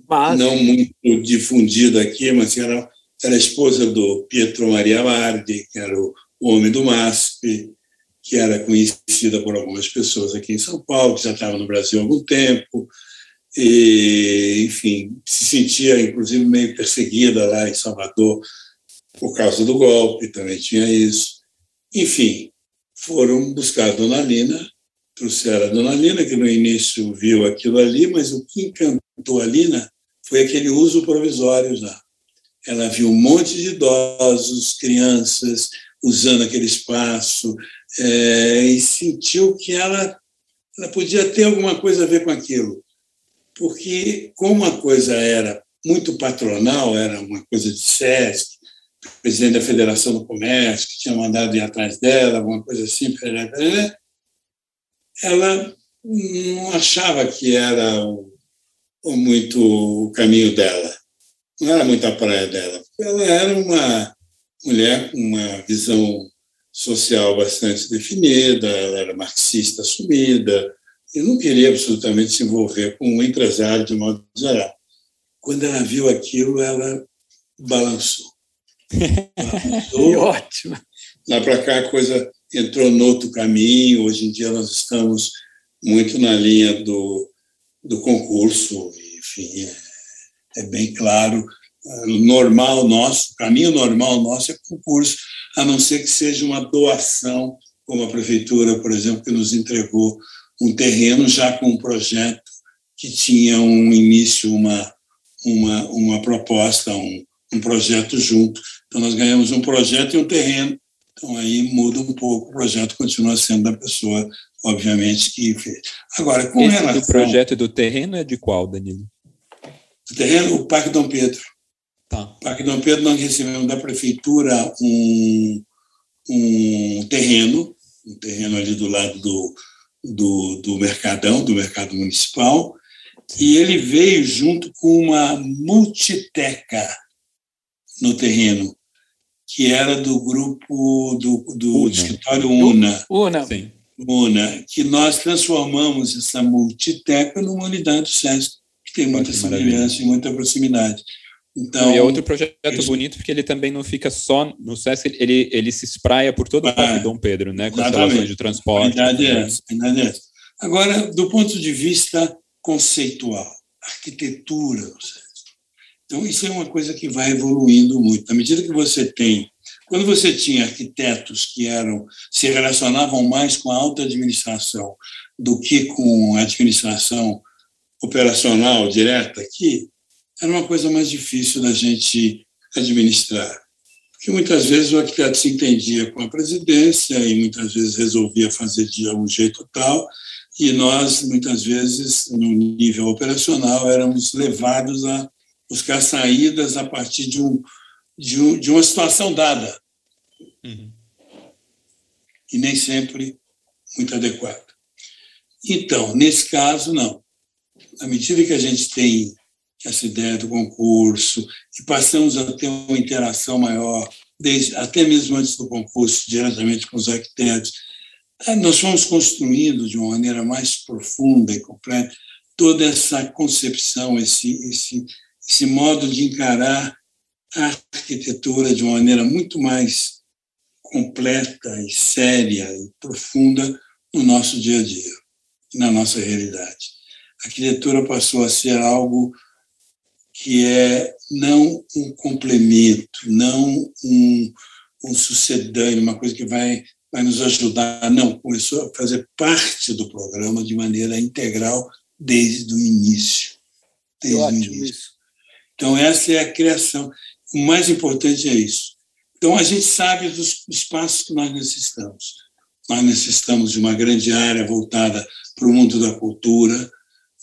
mas... não muito difundida aqui, mas era, era a esposa do Pietro Maria Mardi, que era o homem do MASP, que era conhecida por algumas pessoas aqui em São Paulo, que já estava no Brasil há algum tempo, e, enfim, se sentia, inclusive, meio perseguida lá em Salvador por causa do golpe, também tinha isso. Enfim, foram buscar a Dona Lina, trouxeram a Dona Lina, que no início viu aquilo ali, mas o que encantou Alina foi aquele uso provisório já. Ela viu um monte de idosos, crianças, usando aquele espaço, é, e sentiu que ela, ela podia ter alguma coisa a ver com aquilo. Porque, como a coisa era muito patronal, era uma coisa de SESC, presidente da Federação do Comércio, que tinha mandado ir atrás dela, alguma coisa assim, ela não achava que era muito o caminho dela. Não era muito a praia dela. Ela era uma mulher com uma visão social bastante definida, ela era marxista assumida, e não queria absolutamente se envolver com um empresário de modo geral. Quando ela viu aquilo, ela balançou. *laughs* balançou. ótimo. Lá para cá a coisa entrou no outro caminho. Hoje em dia nós estamos muito na linha do, do concurso, enfim, é, é bem claro. O normal nosso, caminho normal nosso é concurso, a não ser que seja uma doação, como a prefeitura, por exemplo, que nos entregou um terreno já com um projeto que tinha um início, uma, uma, uma proposta, um, um projeto junto. Então, nós ganhamos um projeto e um terreno. Então, aí muda um pouco, o projeto continua sendo da pessoa, obviamente, que fez. Agora, com Esse relação... do projeto do terreno é de qual, Danilo? O terreno, o Parque Dom Pedro. Tá. O Parque Dom Pedro, nós recebemos da prefeitura um, um terreno, um terreno ali do lado do, do, do Mercadão, do Mercado Municipal, e ele veio junto com uma multiteca no terreno, que era do grupo do, do escritório Una. Una. Sim. Una, que nós transformamos essa multiteca numa unidade do SESC, que tem muita semelhança e muita proximidade. Então, e é outro projeto bonito, porque ele também não fica só no SESC, ele, ele se espraia por todo o Parque Dom Pedro, né? Com as relações de transporte. A é essa, a verdade é essa. Agora, do ponto de vista conceitual, arquitetura do SESC. Então, isso é uma coisa que vai evoluindo muito. À medida que você tem. Quando você tinha arquitetos que eram se relacionavam mais com a alta administração do que com a administração operacional direta aqui, era uma coisa mais difícil da gente administrar. Porque muitas vezes o arquiteto se entendia com a presidência e muitas vezes resolvia fazer de algum jeito tal, e nós, muitas vezes, no nível operacional, éramos levados a buscar saídas a partir de, um, de, um, de uma situação dada. Uhum. E nem sempre muito adequada. Então, nesse caso, não. À medida que a gente tem essa ideia do concurso, e passamos a ter uma interação maior, desde, até mesmo antes do concurso, diretamente com os arquitetos. Nós fomos construindo de uma maneira mais profunda e completa toda essa concepção, esse, esse, esse modo de encarar a arquitetura de uma maneira muito mais completa e séria e profunda no nosso dia a dia, na nossa realidade. A arquitetura passou a ser algo que é não um complemento, não um, um sucedâneo, uma coisa que vai, vai nos ajudar. Não, começou a fazer parte do programa de maneira integral desde o início. Desde o início. Isso. Então, essa é a criação. O mais importante é isso. Então, a gente sabe dos espaços que nós necessitamos. Nós necessitamos de uma grande área voltada para o mundo da cultura,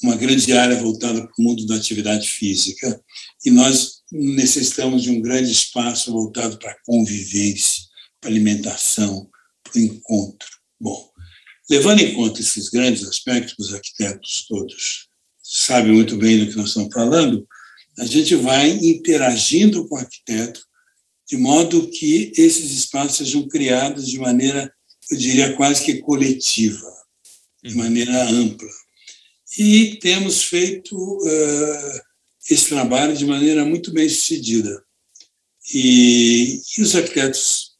uma grande área voltada para o mundo da atividade física, e nós necessitamos de um grande espaço voltado para a convivência, para a alimentação, para o encontro. Bom, levando em conta esses grandes aspectos, os arquitetos todos sabem muito bem do que nós estamos falando, a gente vai interagindo com o arquiteto de modo que esses espaços sejam criados de maneira, eu diria, quase que coletiva, de uhum. maneira ampla e temos feito uh, esse trabalho de maneira muito bem sucedida. E, e, os arquitetos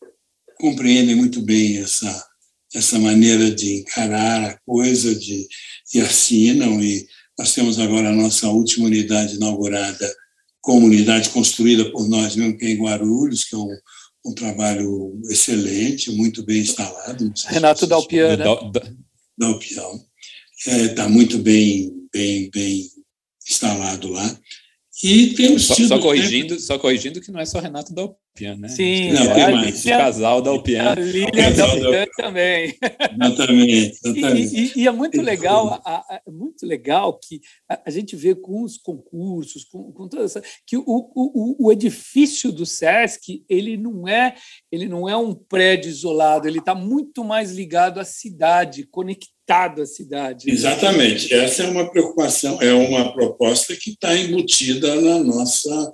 compreendem muito bem essa, essa maneira de encarar a coisa de, e assinam. E nós temos agora a nossa última unidade inaugurada, comunidade construída por nós mesmo, que é em Guarulhos, que é um, um trabalho excelente, muito bem instalado. Renato Dalpian, né? Dalpian está é, muito bem, bem, bem instalado lá. E temos só, só corrigindo, só corrigindo que não é só Renato Dalpian, né? Sim, não, é, mais. o casal Dalpian. A Lília Dalpian também. Exatamente. exatamente. E, e, e, é muito legal, é muito legal que a, a, gente vê com os concursos, com, com toda essa, que o, o, o edifício do SESC ele não é ele não é um prédio isolado, ele está muito mais ligado à cidade, conectado conectado à cidade. Exatamente. Essa é uma preocupação, é uma proposta que está embutida na nossa,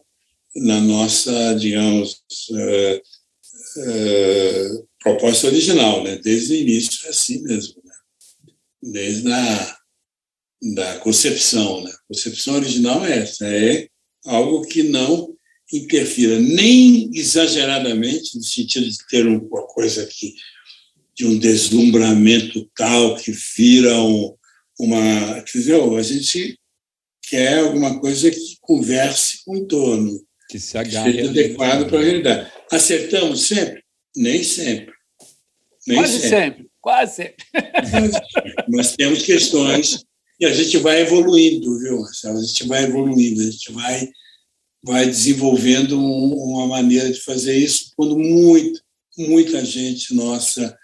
na nossa digamos, é, é, proposta original, né? desde o início é assim mesmo, né? desde a da concepção. Né? A concepção original é essa, é algo que não interfira nem exageradamente, no sentido de ter uma coisa que, de um deslumbramento tal que vira um, uma. Entendeu? A gente quer alguma coisa que converse com o entorno, que se agarre. Seja adequado para a realidade. Acertamos sempre? Nem sempre. Nem quase sempre. sempre. Quase sempre. Mas temos questões e a gente vai evoluindo, viu, Marcelo? A gente vai evoluindo, a gente vai, vai desenvolvendo uma maneira de fazer isso, quando muito, muita gente nossa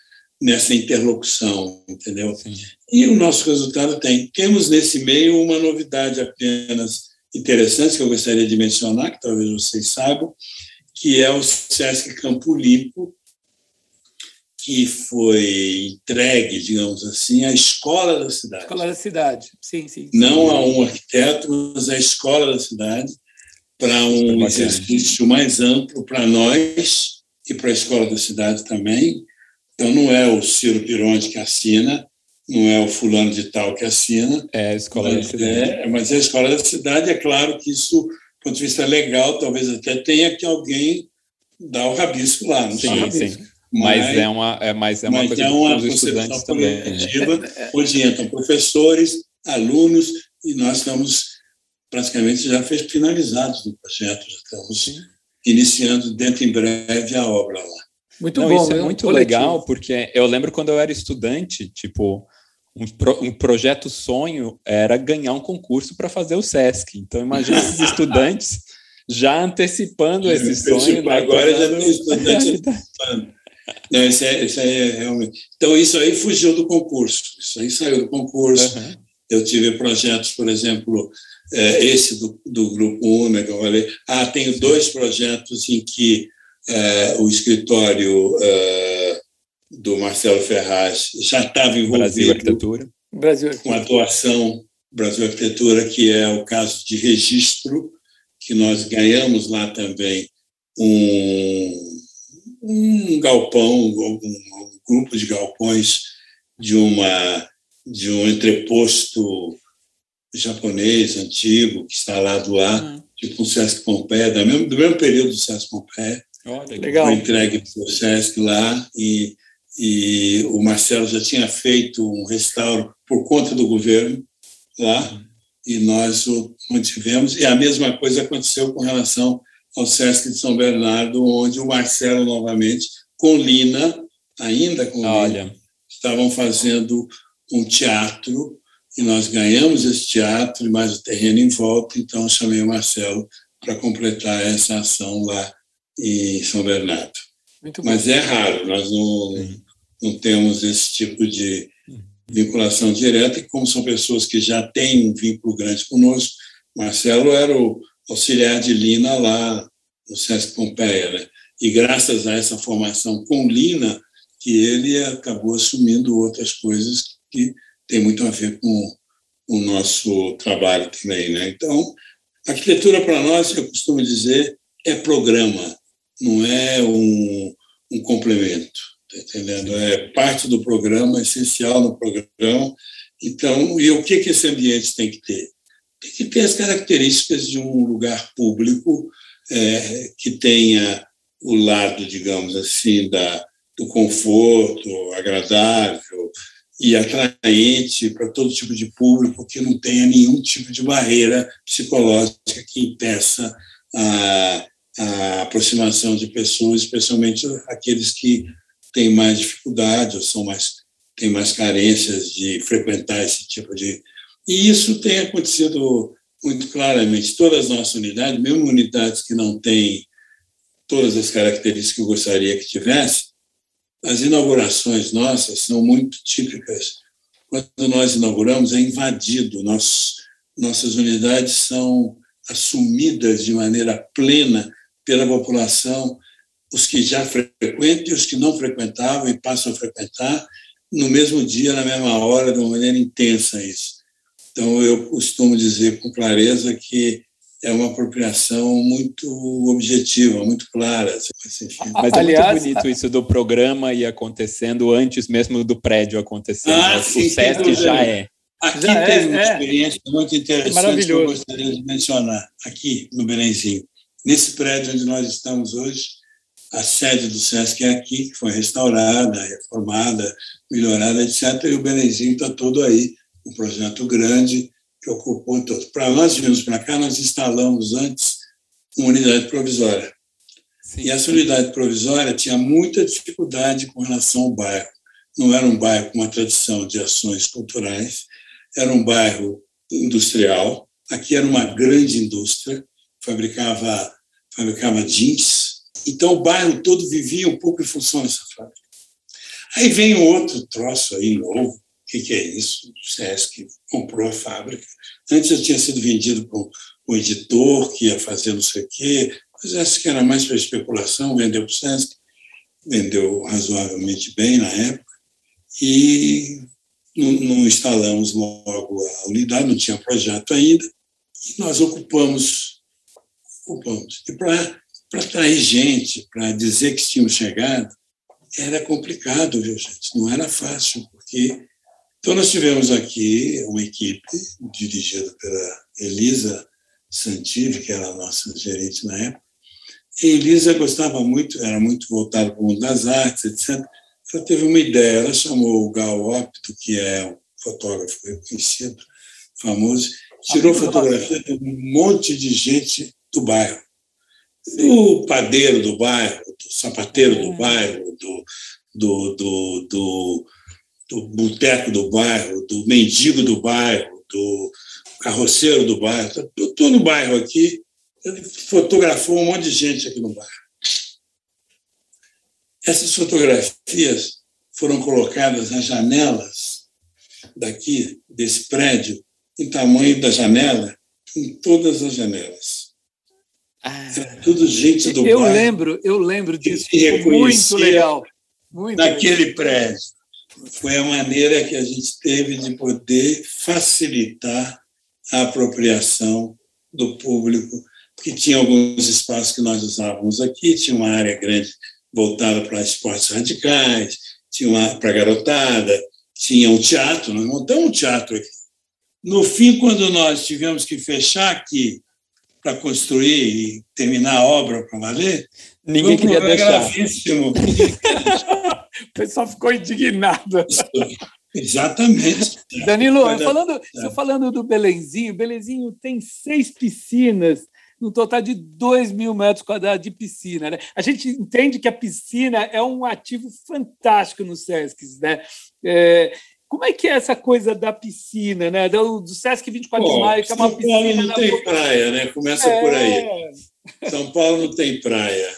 nessa interlocução, entendeu? Sim. E o nosso resultado tem. Temos nesse meio uma novidade apenas interessante que eu gostaria de mencionar, que talvez vocês saibam, que é o Sesc Campo Limpo, que foi entregue, digamos assim, à escola da cidade. Escola da cidade, sim, sim. Não a um arquiteto, mas à escola da cidade, para um exercício mais amplo para nós e para a escola da cidade também. Então, não é o Ciro Pironte que assina, não é o fulano de tal que assina. É a escola da cidade. É, mas é a escola da cidade. É claro que isso, do ponto de vista legal, talvez até tenha que alguém dar o rabisco lá. Não sim, sim. Mas, mas, é uma, é, mas é uma mas coisa é uma os estudantes também. Né? *laughs* onde entram professores, alunos, e nós estamos praticamente já finalizados no projeto, já estamos Sim. iniciando dentro em breve a obra lá. Muito Não, bom, isso é muito coletivo. legal, porque eu lembro quando eu era estudante, tipo, um, pro, um projeto sonho era ganhar um concurso para fazer o SESC. Então, imagina esses *laughs* estudantes já antecipando esse sonho. Né, agora já tem estudante *laughs* antecipando. Não, isso é, isso é realmente. Então, isso aí fugiu do concurso. Isso aí saiu do concurso. Uhum. Eu tive projetos, por exemplo, é, esse do, do Grupo UNA, que eu falei. Ah, tenho dois projetos em que é, o escritório é, do Marcelo Ferraz já estava envolvido Brasil Arquitetura. Brasil com a atuação Brasil Arquitetura, que é o caso de registro, que nós ganhamos lá também um um galpão, um, grupo de galpões de uma de um entreposto japonês antigo que está lá do ar, uhum. tipo um Sesc Pompeia, do mesmo, do mesmo período do Sesc Pompeia. Olha, legal. Foi entregue para o Sesc lá e, e o Marcelo já tinha feito um restauro por conta do governo lá e nós o mantivemos. E a mesma coisa aconteceu com relação ao Sesc de São Bernardo, onde o Marcelo, novamente, com Lina, ainda com Olha. Lina, estavam fazendo um teatro e nós ganhamos esse teatro e mais o terreno em volta, então chamei o Marcelo para completar essa ação lá em São Bernardo. Mas é raro, nós não, não temos esse tipo de vinculação direta, e como são pessoas que já têm um vínculo grande conosco, Marcelo era o auxiliar de Lina lá no Sesc Pompeia. Né? E graças a essa formação com Lina, que ele acabou assumindo outras coisas que tem muito a ver com o nosso trabalho também. Né? Então, arquitetura para nós, eu costumo dizer, é programa, não é um, um complemento. Tá entendendo? É parte do programa, essencial no programa. Então, e o que, que esse ambiente tem que ter? tem que ter as características de um lugar público é, que tenha o lado, digamos assim, da, do conforto agradável e atraente para todo tipo de público, que não tenha nenhum tipo de barreira psicológica que impeça a, a aproximação de pessoas, especialmente aqueles que têm mais dificuldade ou são mais têm mais carências de frequentar esse tipo de, e isso tem acontecido muito claramente. Todas as nossas unidades, mesmo unidades que não têm todas as características que eu gostaria que tivesse, as inaugurações nossas são muito típicas. Quando nós inauguramos, é invadido. Nosso, nossas unidades são assumidas de maneira plena pela população, os que já frequentam e os que não frequentavam e passam a frequentar, no mesmo dia, na mesma hora, de uma maneira intensa isso. Então, eu costumo dizer com clareza que é uma apropriação muito objetiva, muito clara. Assim, Mas é Aliás, muito bonito isso do programa ir acontecendo antes mesmo do prédio acontecendo. Ah, sim, o SESC já é. Aqui Já teve é, uma é. experiência muito interessante que eu gostaria de mencionar, aqui no Belenzinho. Nesse prédio onde nós estamos hoje, a sede do SESC é aqui, que foi restaurada, reformada, melhorada, etc. E o Belenzinho está todo aí, um projeto grande que ocupou todo. Para nós virmos para cá, nós instalamos antes uma unidade provisória. Sim. E essa unidade provisória tinha muita dificuldade com relação ao bairro. Não era um bairro com uma tradição de ações culturais, era um bairro industrial. Aqui era uma grande indústria, fabricava, fabricava jeans. Então o bairro todo vivia um pouco em função dessa fábrica. Aí vem um outro troço aí novo. O que, que é isso? O SESC comprou a fábrica. Antes eu tinha sido vendido para um editor que ia fazer não sei o quê, mas essa que era mais para especulação, vendeu para o SESC, vendeu razoavelmente bem na época, e não, não instalamos logo a unidade, não tinha projeto ainda, e nós ocupamos, ocupamos. E para atrair gente, para dizer que tínhamos chegado, era complicado, viu, gente? Não era fácil, porque. Então, nós tivemos aqui uma equipe dirigida pela Elisa Santilli, que era a nossa gerente na época. E Elisa gostava muito, era muito voltada para o mundo das artes, etc. Ela teve uma ideia, ela chamou o Gal Opto, que é um fotógrafo conhecido, famoso, tirou fotografia de um monte de gente do bairro. Do padeiro do bairro, do sapateiro do é. bairro, do, do, do, do, do boteco do bairro, do mendigo do bairro, do carroceiro do bairro. Estou no bairro aqui, ele fotografou um monte de gente aqui no bairro. Essas fotografias foram colocadas nas janelas daqui, desse prédio, em tamanho da janela, em todas as janelas. Ah, tudo gente do eu bairro. Eu lembro, eu lembro disso. Muito legal. Muito naquele legal. prédio. Foi a maneira que a gente teve de poder facilitar a apropriação do público, porque tinha alguns espaços que nós usávamos aqui, tinha uma área grande voltada para esportes radicais, tinha uma para garotada, tinha um teatro, nós montamos um teatro aqui. No fim, quando nós tivemos que fechar aqui para construir e terminar a obra para valer, *laughs* ninguém queria deixar. Gravíssimo. o pessoal ficou indignado. Exatamente. *laughs* Danilo, falando, é. falando do Belenzinho, Belenzinho tem seis piscinas num total de 2 mil metros quadrados de piscina. Né? A gente entende que a piscina é um ativo fantástico no SESC. Né? É, como é que é essa coisa da piscina, né? Do, do Sesc 24 Bom, de Maio, que é uma São piscina. São Paulo não tem praia, né? Começa é... por aí. São Paulo não tem praia.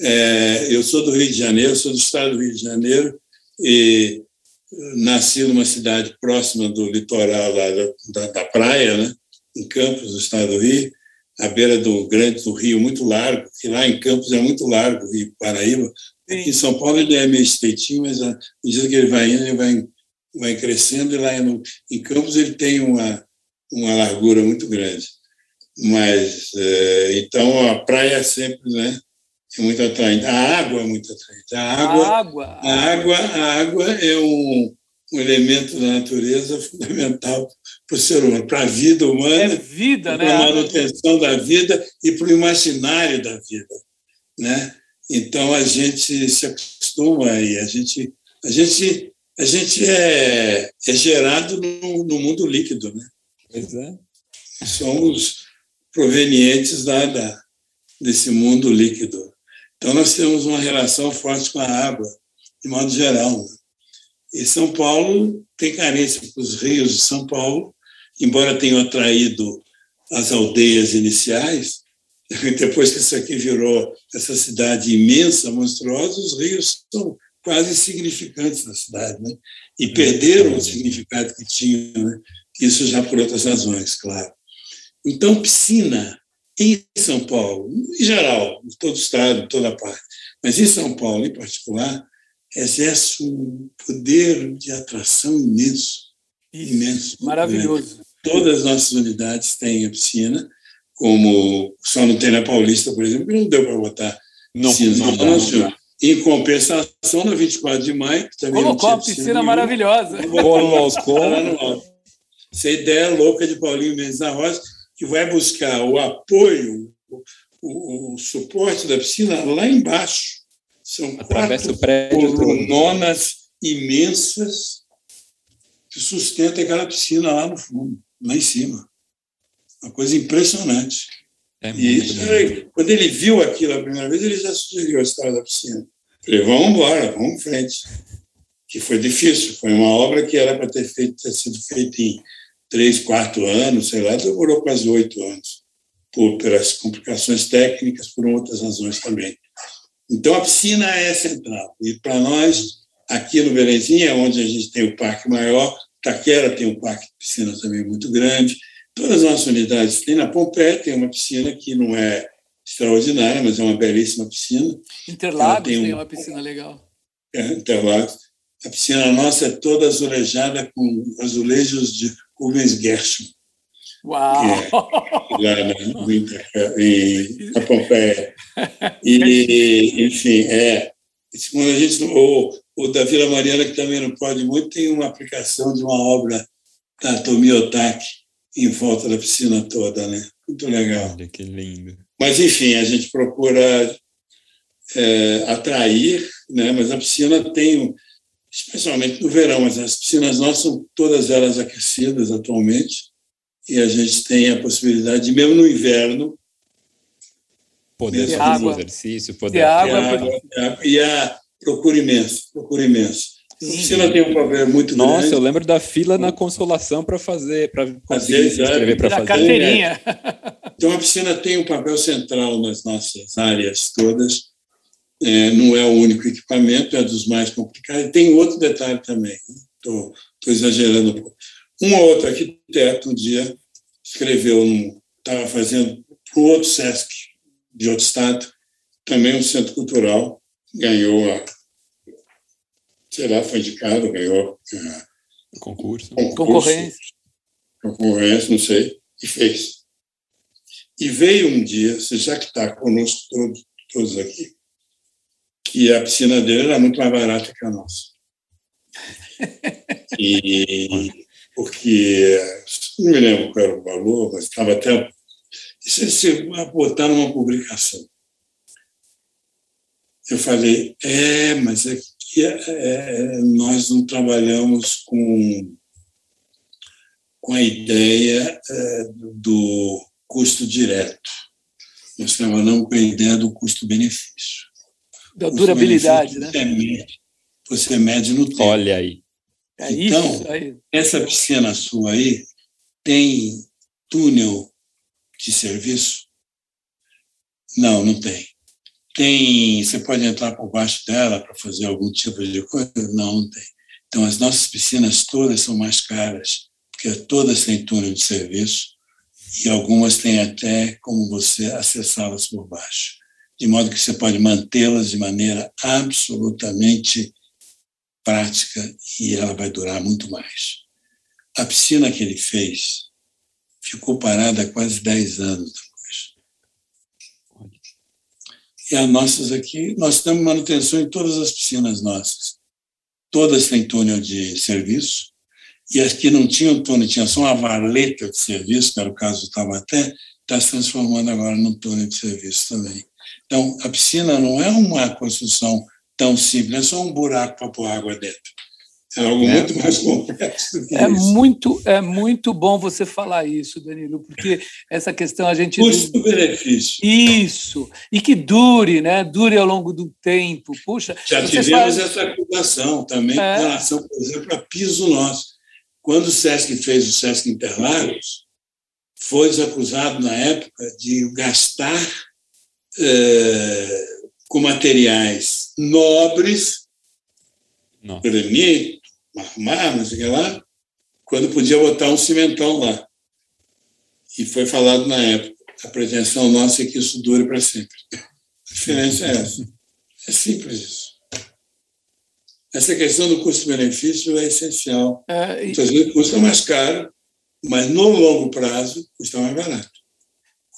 É, eu sou do Rio de Janeiro, sou do estado do Rio de Janeiro e nasci numa cidade próxima do litoral lá da, da, da praia, né? Em Campos, no estado do Rio à beira do grande do rio, muito largo, que lá em Campos é muito largo, o Rio Paraíba. Aqui em São Paulo ele é meio estreitinho, mas à medida que ele vai indo, ele vai, vai crescendo, e lá no, em Campos ele tem uma, uma largura muito grande. Mas, é, então, a praia é sempre né, é muito atraente. A água é muito atraente. A água, a água, a água, a água é um, um elemento da natureza fundamental para o ser humano, para a vida humana, é vida, para né? a manutenção da vida e para o imaginário da vida, né? Então a gente se acostuma e a gente a gente a gente é, é gerado no, no mundo líquido, né? Pois é. Somos provenientes da, da, desse mundo líquido. Então nós temos uma relação forte com a água, de modo geral. Né? E São Paulo tem carência com os rios de São Paulo, embora tenham atraído as aldeias iniciais, *laughs* depois que isso aqui virou essa cidade imensa, monstruosa, os rios são quase insignificantes na cidade, né? E uhum. perderam o significado que tinham, né? Isso já por outras razões, claro. Então, piscina em São Paulo, em geral, em todo o estado, em toda parte, mas em São Paulo em particular, exerce um poder de atração imenso. Isso, imenso. Maravilhoso. Todas as nossas unidades têm a piscina, como só não tem na Paulista, por exemplo, que não deu para botar não. Não, não, não, Em compensação, na 24 de maio, também colocou uma piscina, piscina maravilhosa. Colocou. Essa ideia louca de Paulinho Mendes da Rosa, que vai buscar o apoio, o, o suporte da piscina lá embaixo. São Atravessa quatro colunonas imensas que sustentam aquela piscina lá no fundo, lá em cima. Uma coisa impressionante. É e quando ele viu aquilo a primeira vez, ele já sugeriu a história da piscina. Falei, vamos embora, vamos em frente. Que foi difícil, foi uma obra que era para ter, feito, ter sido feita em três, quatro anos, sei lá, demorou quase oito anos, por, pelas complicações técnicas, por outras razões também. Então, a piscina é central. E para nós, aqui no Belenzinho, é onde a gente tem o parque maior, Taquera tem um parque de piscina também muito grande, Todas as nossas unidades têm. Na Pompeia tem uma piscina que não é extraordinária, mas é uma belíssima piscina. Interlagos tem, um... tem, uma piscina legal. É, Interlagos. A piscina nossa é toda azulejada com azulejos de Rubens Gershon. Uau! É, lá na, em, na Pompeia. E, enfim, é. Quando a gente, da Vila Mariana, que também não pode muito, tem uma aplicação de uma obra da Tomi Otaki, em volta da piscina toda, né? Muito legal. Olha que lindo. Mas, enfim, a gente procura é, atrair, né? mas a piscina tem, especialmente no verão, mas as piscinas nossas são todas elas aquecidas atualmente, e a gente tem a possibilidade, mesmo no inverno, poder fazer água, exercício, poder água, água, e a procura imenso, procura imenso. A piscina tem um papel muito Nossa, grande. Nossa, eu lembro da fila na consolação para fazer, para conseguir se inscrever para fazer. carteirinha. Então, a piscina tem um papel central nas nossas áreas todas. É, não é o único equipamento, é dos mais complicados. Tem outro detalhe também, estou exagerando um pouco. Um ou outro arquiteto, um dia, escreveu, estava fazendo para outro SESC de outro estado, também um centro cultural, ganhou a sei lá, foi indicado, ganhou uh, concurso. concurso. Concorrência. Concorrência, não sei, e fez. E veio um dia, você já que está conosco todos, todos aqui, que a piscina dele era muito mais barata que a nossa. *laughs* E porque, não me lembro qual era o valor, mas estava até. Isso é se botar numa publicação. Eu falei, é, mas é que é, nós não trabalhamos com, com a ideia é, do custo direto. Nós trabalhamos com a ideia do custo-benefício. Da durabilidade, né? Você mede, você mede no tempo. Olha aí. É então, isso aí. essa piscina sua aí tem túnel de serviço? Não, não tem. Tem, você pode entrar por baixo dela para fazer algum tipo de coisa? Não, não tem. Então, as nossas piscinas todas são mais caras, porque todas têm túnel de serviço e algumas têm até como você acessá-las por baixo, de modo que você pode mantê-las de maneira absolutamente prática e ela vai durar muito mais. A piscina que ele fez ficou parada há quase 10 anos e as nossas aqui, nós temos manutenção em todas as piscinas nossas. Todas têm túnel de serviço, e as que não tinham túnel, tinha só uma valeta de serviço, que era o caso do Taubaté, está se transformando agora num túnel de serviço também. Então, a piscina não é uma construção tão simples, é só um buraco para pôr água dentro. É algo é. muito mais complexo. é isso. muito é muito bom você falar isso, Danilo, porque essa questão a gente custo-benefício. Isso e que dure, né? Dure ao longo do tempo. Puxa, já tivemos faz... essa acusação também é. com relação, por exemplo, a piso nosso. Quando o Sesc fez o Sesc Interlagos, foi acusado na época de gastar eh, com materiais nobres granito, marmar, não sei o que lá, quando podia botar um cimentão lá. E foi falado na época, a pretensão nossa é que isso dure para sempre. A diferença é essa. É simples isso. Essa questão do custo-benefício é essencial. É, e... Muitas vezes custa mais caro, mas no longo prazo custa mais barato.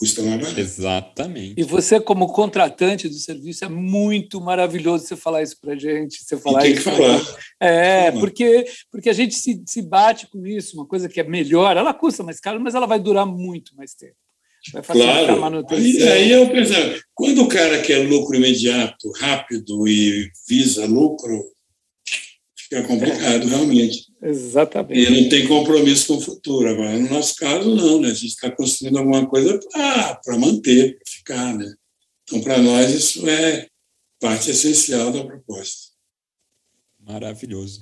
Custa mais barato. Exatamente. E você, como contratante do serviço, é muito maravilhoso você falar isso para a gente. Você falar tem que isso falar. É, porque, porque a gente se, se bate com isso, uma coisa que é melhor, ela custa mais caro, mas ela vai durar muito mais tempo. Vai facilitar Claro. a manutenção. Aí, aí eu penso, quando o cara quer lucro imediato, rápido e visa lucro, fica complicado, realmente. Exatamente. E não tem compromisso com o futuro. Agora, no nosso caso, não, né? A gente está construindo alguma coisa para manter, para ficar, né? Então, para nós, isso é parte essencial da proposta. Maravilhoso.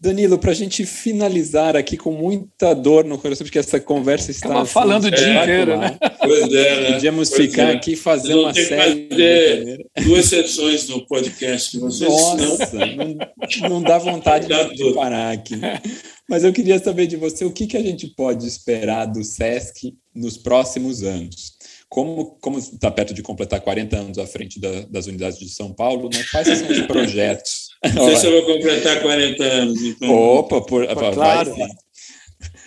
Danilo, para a gente finalizar aqui com muita dor no coração, porque essa conversa está. Tava assim, falando o dia espetacular. inteiro, né? Pois é, né? Podíamos Pois ficar é. aqui e fazer Não uma que série. fazer duas sessões no podcast de vocês, Nossa, não, não dá vontade Dá de parar aqui. Mas eu queria saber de você o que, que a gente pode esperar do SESC nos próximos anos. Como como está perto de completar 40 anos à frente da- das unidades de São Paulo, né? quais são os projetos? *laughs* não sei se eu vou completar 40 anos. Então, Opa, por, vai claro. sim.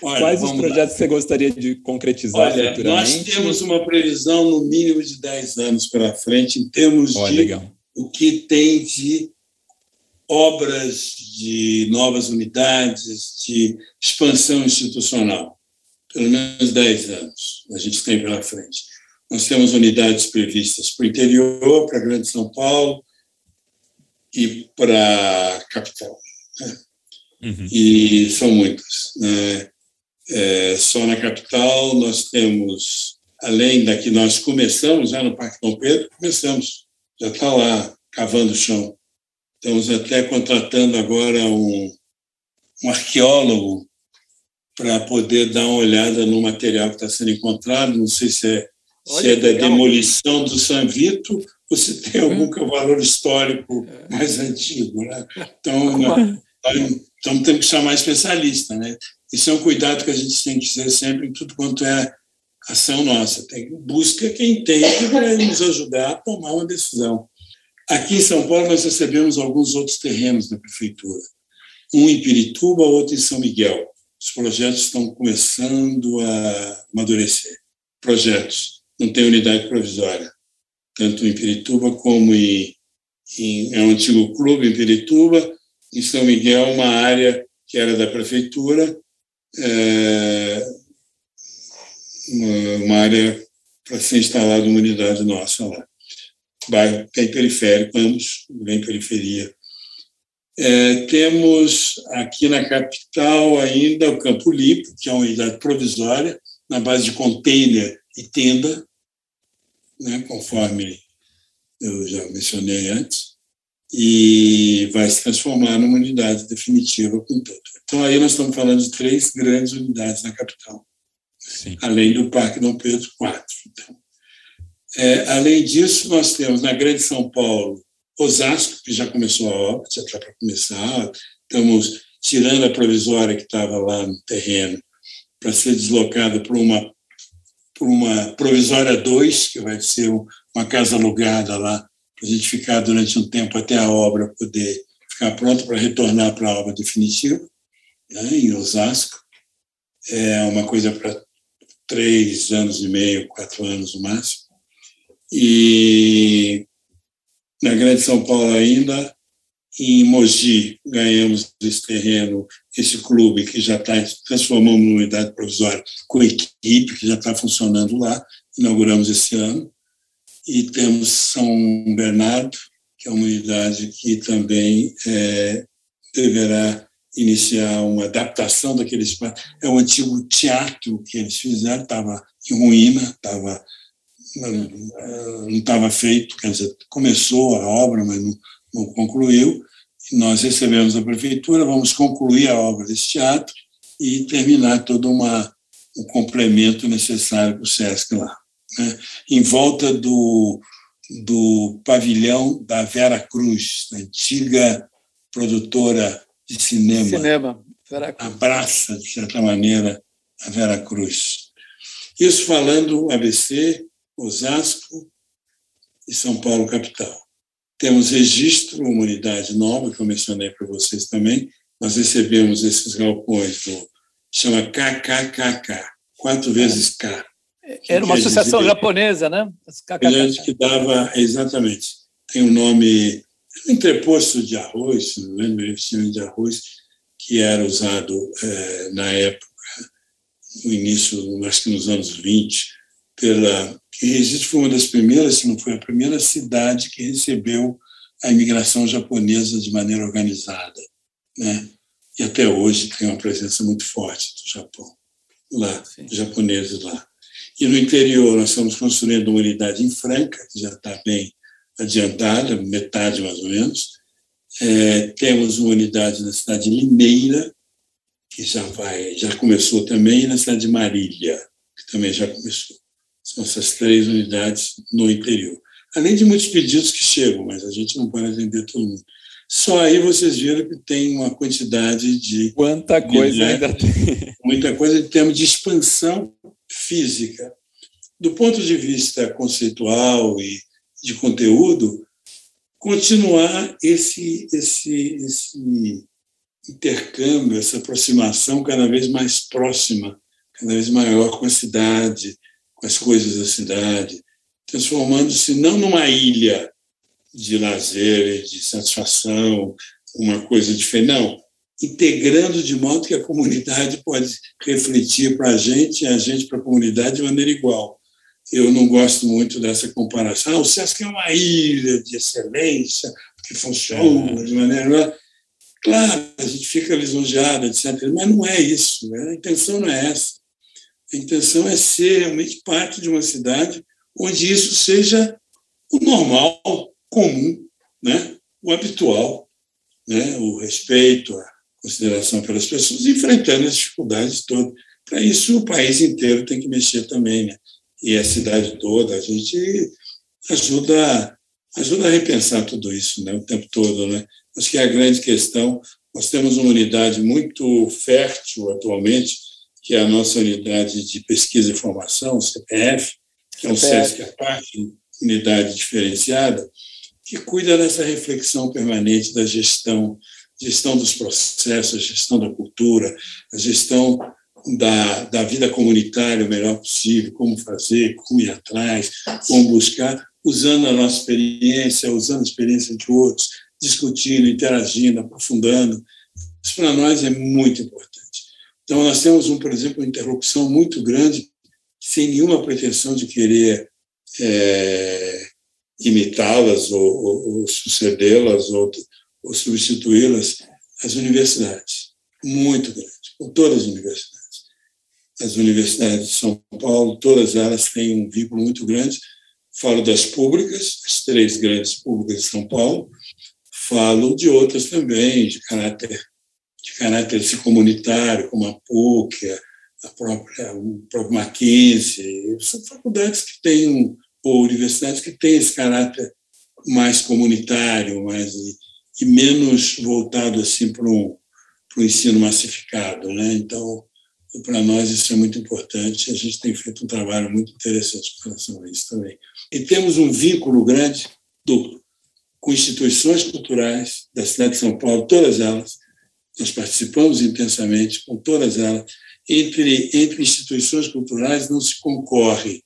olha, Quais os lá. projetos que você gostaria de concretizar Olha, futuramente? nós temos uma previsão no mínimo de 10 anos pela frente em termos Olha, de legal. o que tem de obras de novas unidades, de expansão institucional. Pelo menos 10 anos a gente tem pela frente. Nós temos unidades previstas para o interior, para a Grande São Paulo e para a capital. Uhum. E são muitas. né? É, só na capital nós temos, além da que nós começamos já no Parque Dom Pedro, começamos, já está lá cavando o chão. Estamos até contratando agora um, um arqueólogo para poder dar uma olhada no material que está sendo encontrado. Não sei se é, se Olha é que da legal. demolição do San Vito ou *laughs* se tem algum valor histórico mais antigo. Né? Então, nós, então temos que chamar especialista. Né? Isso é um cuidado que a gente tem que ter sempre em tudo quanto é ação nossa. Tem, busca quem tem para nos ajudar a tomar uma decisão. Aqui em São Paulo, nós recebemos alguns outros terrenos da prefeitura. Um em Pirituba, outro em São Miguel. Os projetos estão começando a amadurecer. Projetos. Não tem unidade provisória. Tanto em Pirituba como em, em é um antigo clube em Pirituba. Em São Miguel, uma área que era da prefeitura, é, uma, uma área para ser instalada uma unidade nossa lá bairro bem periférico, ambos bem periferia. É, temos aqui na capital ainda o Campo Limpo, que é uma unidade provisória, na base de container e tenda, né, conforme eu já mencionei antes, e vai se transformar numa unidade definitiva com tudo. Então, aí nós estamos falando de três grandes unidades na capital, Sim. além do Parque Dom Pedro IV. Então, é, além disso, nós temos na Grande São Paulo, Osasco, que já começou a obra, já está para começar. Estamos tirando a provisória que estava lá no terreno para ser deslocada para uma, uma provisória 2, que vai ser uma casa alugada lá, para a gente ficar durante um tempo até a obra poder ficar pronta para retornar para a obra definitiva, né, em Osasco. É uma coisa para três anos e meio, quatro anos no máximo. E na Grande São Paulo ainda, em Mogi, ganhamos esse terreno, esse clube que já está transformando numa unidade provisória com equipe, que já está funcionando lá, inauguramos esse ano. E temos São Bernardo, que é uma unidade que também é, deverá iniciar uma adaptação daquele espaço. É um antigo teatro que eles fizeram, estava em ruína, estava não estava feito, quer dizer, começou a obra, mas não concluiu. Nós recebemos a prefeitura, vamos concluir a obra desse teatro e terminar todo uma, um complemento necessário para o SESC lá. Né? Em volta do, do pavilhão da Vera Cruz, antiga produtora de cinema. Cinema. Vera Cruz. Abraça, de certa maneira, a Vera Cruz. Isso falando ABC, Osasco e São Paulo capital. Temos registro, uma unidade nova, que eu mencionei para vocês também. Nós recebemos esses galpões do chama KKKK, quatro vezes K. Era uma associação dizer, japonesa, né? Que dava, exatamente. Tem um nome, um entreposto de arroz, não lembro se de arroz, que era usado é, na época, no início, acho que nos anos 20, pela. Que Recife foi uma das primeiras, se não foi a primeira cidade que recebeu a imigração japonesa de maneira organizada. Né? E até hoje tem uma presença muito forte do Japão lá, Sim. japoneses lá. E no interior, nós estamos construindo uma unidade em Franca, que já está bem adiantada, metade mais ou menos. É, temos uma unidade na cidade de Limeira, que já vai, já começou também, e na cidade de Marília, que também já começou. São essas três unidades no interior. Além de muitos pedidos que chegam, mas a gente não pode atender todo mundo. Só aí vocês viram que tem uma quantidade de. Quanta coisa ainda tem. Muita coisa em termos de expansão física. Do ponto de vista conceitual e de conteúdo, continuar esse, esse, esse intercâmbio, essa aproximação cada vez mais próxima, cada vez maior com a cidade, com as coisas da cidade, transformando-se não numa ilha de lazer, de satisfação, uma coisa diferente, não, integrando de modo que a comunidade pode refletir para a gente e a gente para a comunidade de maneira igual. Eu não gosto muito dessa comparação. Ah, o SESC é uma ilha de excelência que funciona de maneira. Claro, a gente fica lisonjeado, etc. Mas não é isso. Né? A intenção não é essa. A intenção é ser realmente parte de uma cidade onde isso seja o normal, comum, né? o habitual, né? o respeito, a consideração pelas pessoas, enfrentando as dificuldades todas. Para isso, o país inteiro tem que mexer também, né? e a cidade toda. A gente ajuda, ajuda a repensar tudo isso né? o tempo todo. Né? Acho que é a grande questão. Nós temos uma unidade muito fértil atualmente, que é a nossa unidade de pesquisa e formação, CPF, que é um SESC à parte, unidade diferenciada, que cuida dessa reflexão permanente da gestão, gestão dos processos, a gestão da cultura, a gestão da, da vida comunitária o melhor possível, como fazer, como ir atrás, como buscar, usando a nossa experiência, usando a experiência de outros, discutindo, interagindo, aprofundando. Isso para nós é muito importante. Então, nós temos, um, por exemplo, uma interlocução muito grande, sem nenhuma pretensão de querer é, imitá-las ou, ou, ou sucedê-las ou, ou substituí-las, as universidades, muito grande, com todas as universidades. As universidades de São Paulo, todas elas têm um vínculo muito grande. Falo das públicas, as três grandes públicas de São Paulo, falo de outras também, de caráter, de caráter comunitário, como a PUC, a própria, o próprio Mackenzie, são faculdades que têm ou universidades que têm esse caráter mais comunitário, mais e, menos voltado assim para o ensino massificado, né? Então, para nós isso é muito importante. A gente tem feito um trabalho muito interessante com relação a isso também. E temos um vínculo grande duplo com instituições culturais da cidade de São Paulo, todas elas. Nós participamos intensamente com todas elas. Entre, entre instituições culturais não se concorre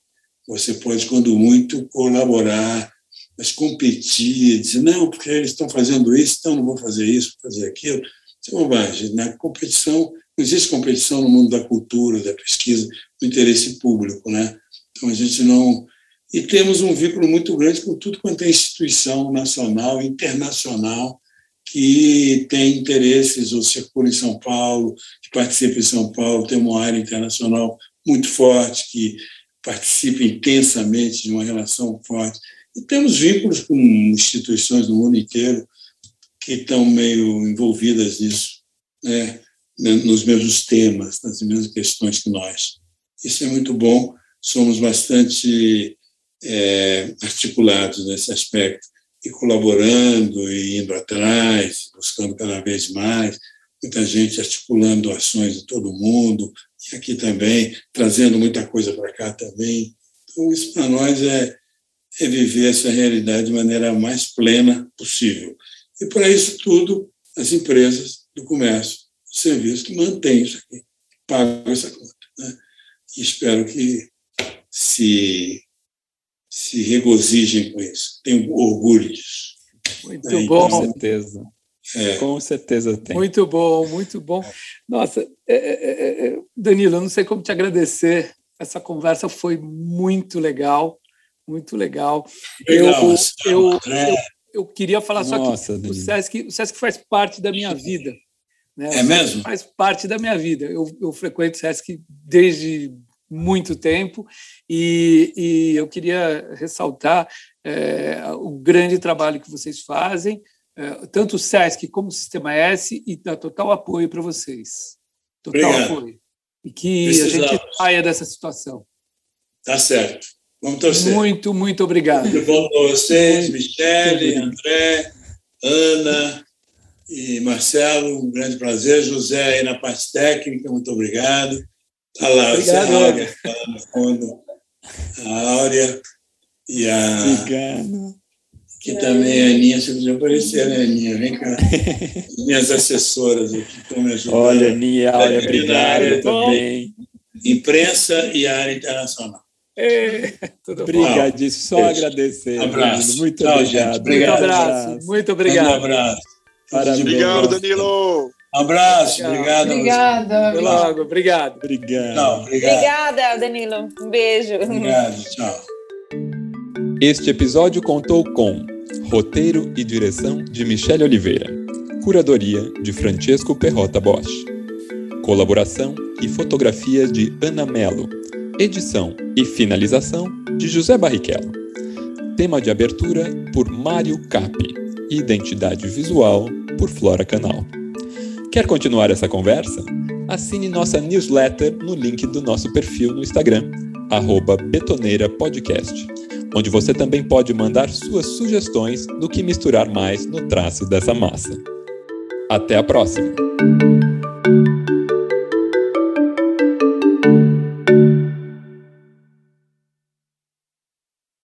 você pode, quando muito, colaborar, mas competir, dizer, não, porque eles estão fazendo isso, então não vou fazer isso, vou fazer aquilo. Isso é bobagem. Na competição, não existe competição no mundo da cultura, da pesquisa, do interesse público. Né? Então, a gente não. E temos um vínculo muito grande com tudo quanto é instituição nacional internacional que tem interesses, ou circula em São Paulo, que participa em São Paulo, tem uma área internacional muito forte, que participa intensamente de uma relação forte. E temos vínculos com instituições do mundo inteiro que estão meio envolvidas nisso, né? nos mesmos temas, nas mesmas questões que nós. Isso é muito bom, somos bastante é, articulados nesse aspecto, e colaborando, e indo atrás, buscando cada vez mais, muita gente articulando ações de todo mundo, e aqui também, trazendo muita coisa para cá também. Então, isso para nós é, é viver essa realidade de maneira mais plena possível. E para isso tudo, as empresas do comércio, do serviço, que mantêm isso aqui, pagam essa conta. Né? E espero que se, se regozijem com isso. Tenho orgulho disso. Muito é, bom. Com certeza. É. Com certeza tem. Muito bom, muito bom. Nossa, é, é, é, Danilo, eu não sei como te agradecer. Essa conversa foi muito legal, muito legal. legal eu, eu, eu, eu, queria falar Nossa, só que o Sesc, o Sesc faz parte da minha vida. Né? É mesmo? Faz parte da minha vida. Eu, eu frequento o Sesc desde muito tempo e, e eu queria ressaltar é, o grande trabalho que vocês fazem, é, tanto o SESC como o Sistema S, e dá total apoio para vocês. Total Obrigado. apoio. E que Precisamos. a gente saia dessa situação. Tá certo. Vamos torcer. Muito, muito obrigado. Muito bom para vocês, Michele, André, Ana e Marcelo. Um grande prazer. José aí na parte técnica, muito obrigado. Está lá, obrigado, a Áurea, está lá no fundo. A Áurea e a. Obrigado. Que também a Aninha, se podia aparecer, né, Aninha? Vem cá. *laughs* Minhas assessoras aqui estão me ajudando. Olha, Aninha, olha, obrigado também. Imprensa e área internacional. É, tudo Obrigadíssimo, só Beijo. agradecer. Abraço. Muito Tchau, obrigado. obrigado. Muito abraço. Muito obrigado. Um abraço. Parabéns. Obrigado, Danilo. Abraço, obrigado. Obrigada. Até logo, obrigado. Obrigado. Não, obrigado. Obrigada, Danilo. Um beijo. Obrigado, tchau. Este episódio contou com roteiro e direção de Michele Oliveira, curadoria de Francesco Perrota Bosch, colaboração e fotografia de Ana Mello, edição e finalização de José Barrichello, tema de abertura por Mário Capi, identidade visual por Flora Canal. Quer continuar essa conversa? Assine nossa newsletter no link do nosso perfil no Instagram, betoneirapodcast, onde você também pode mandar suas sugestões do que misturar mais no traço dessa massa. Até a próxima!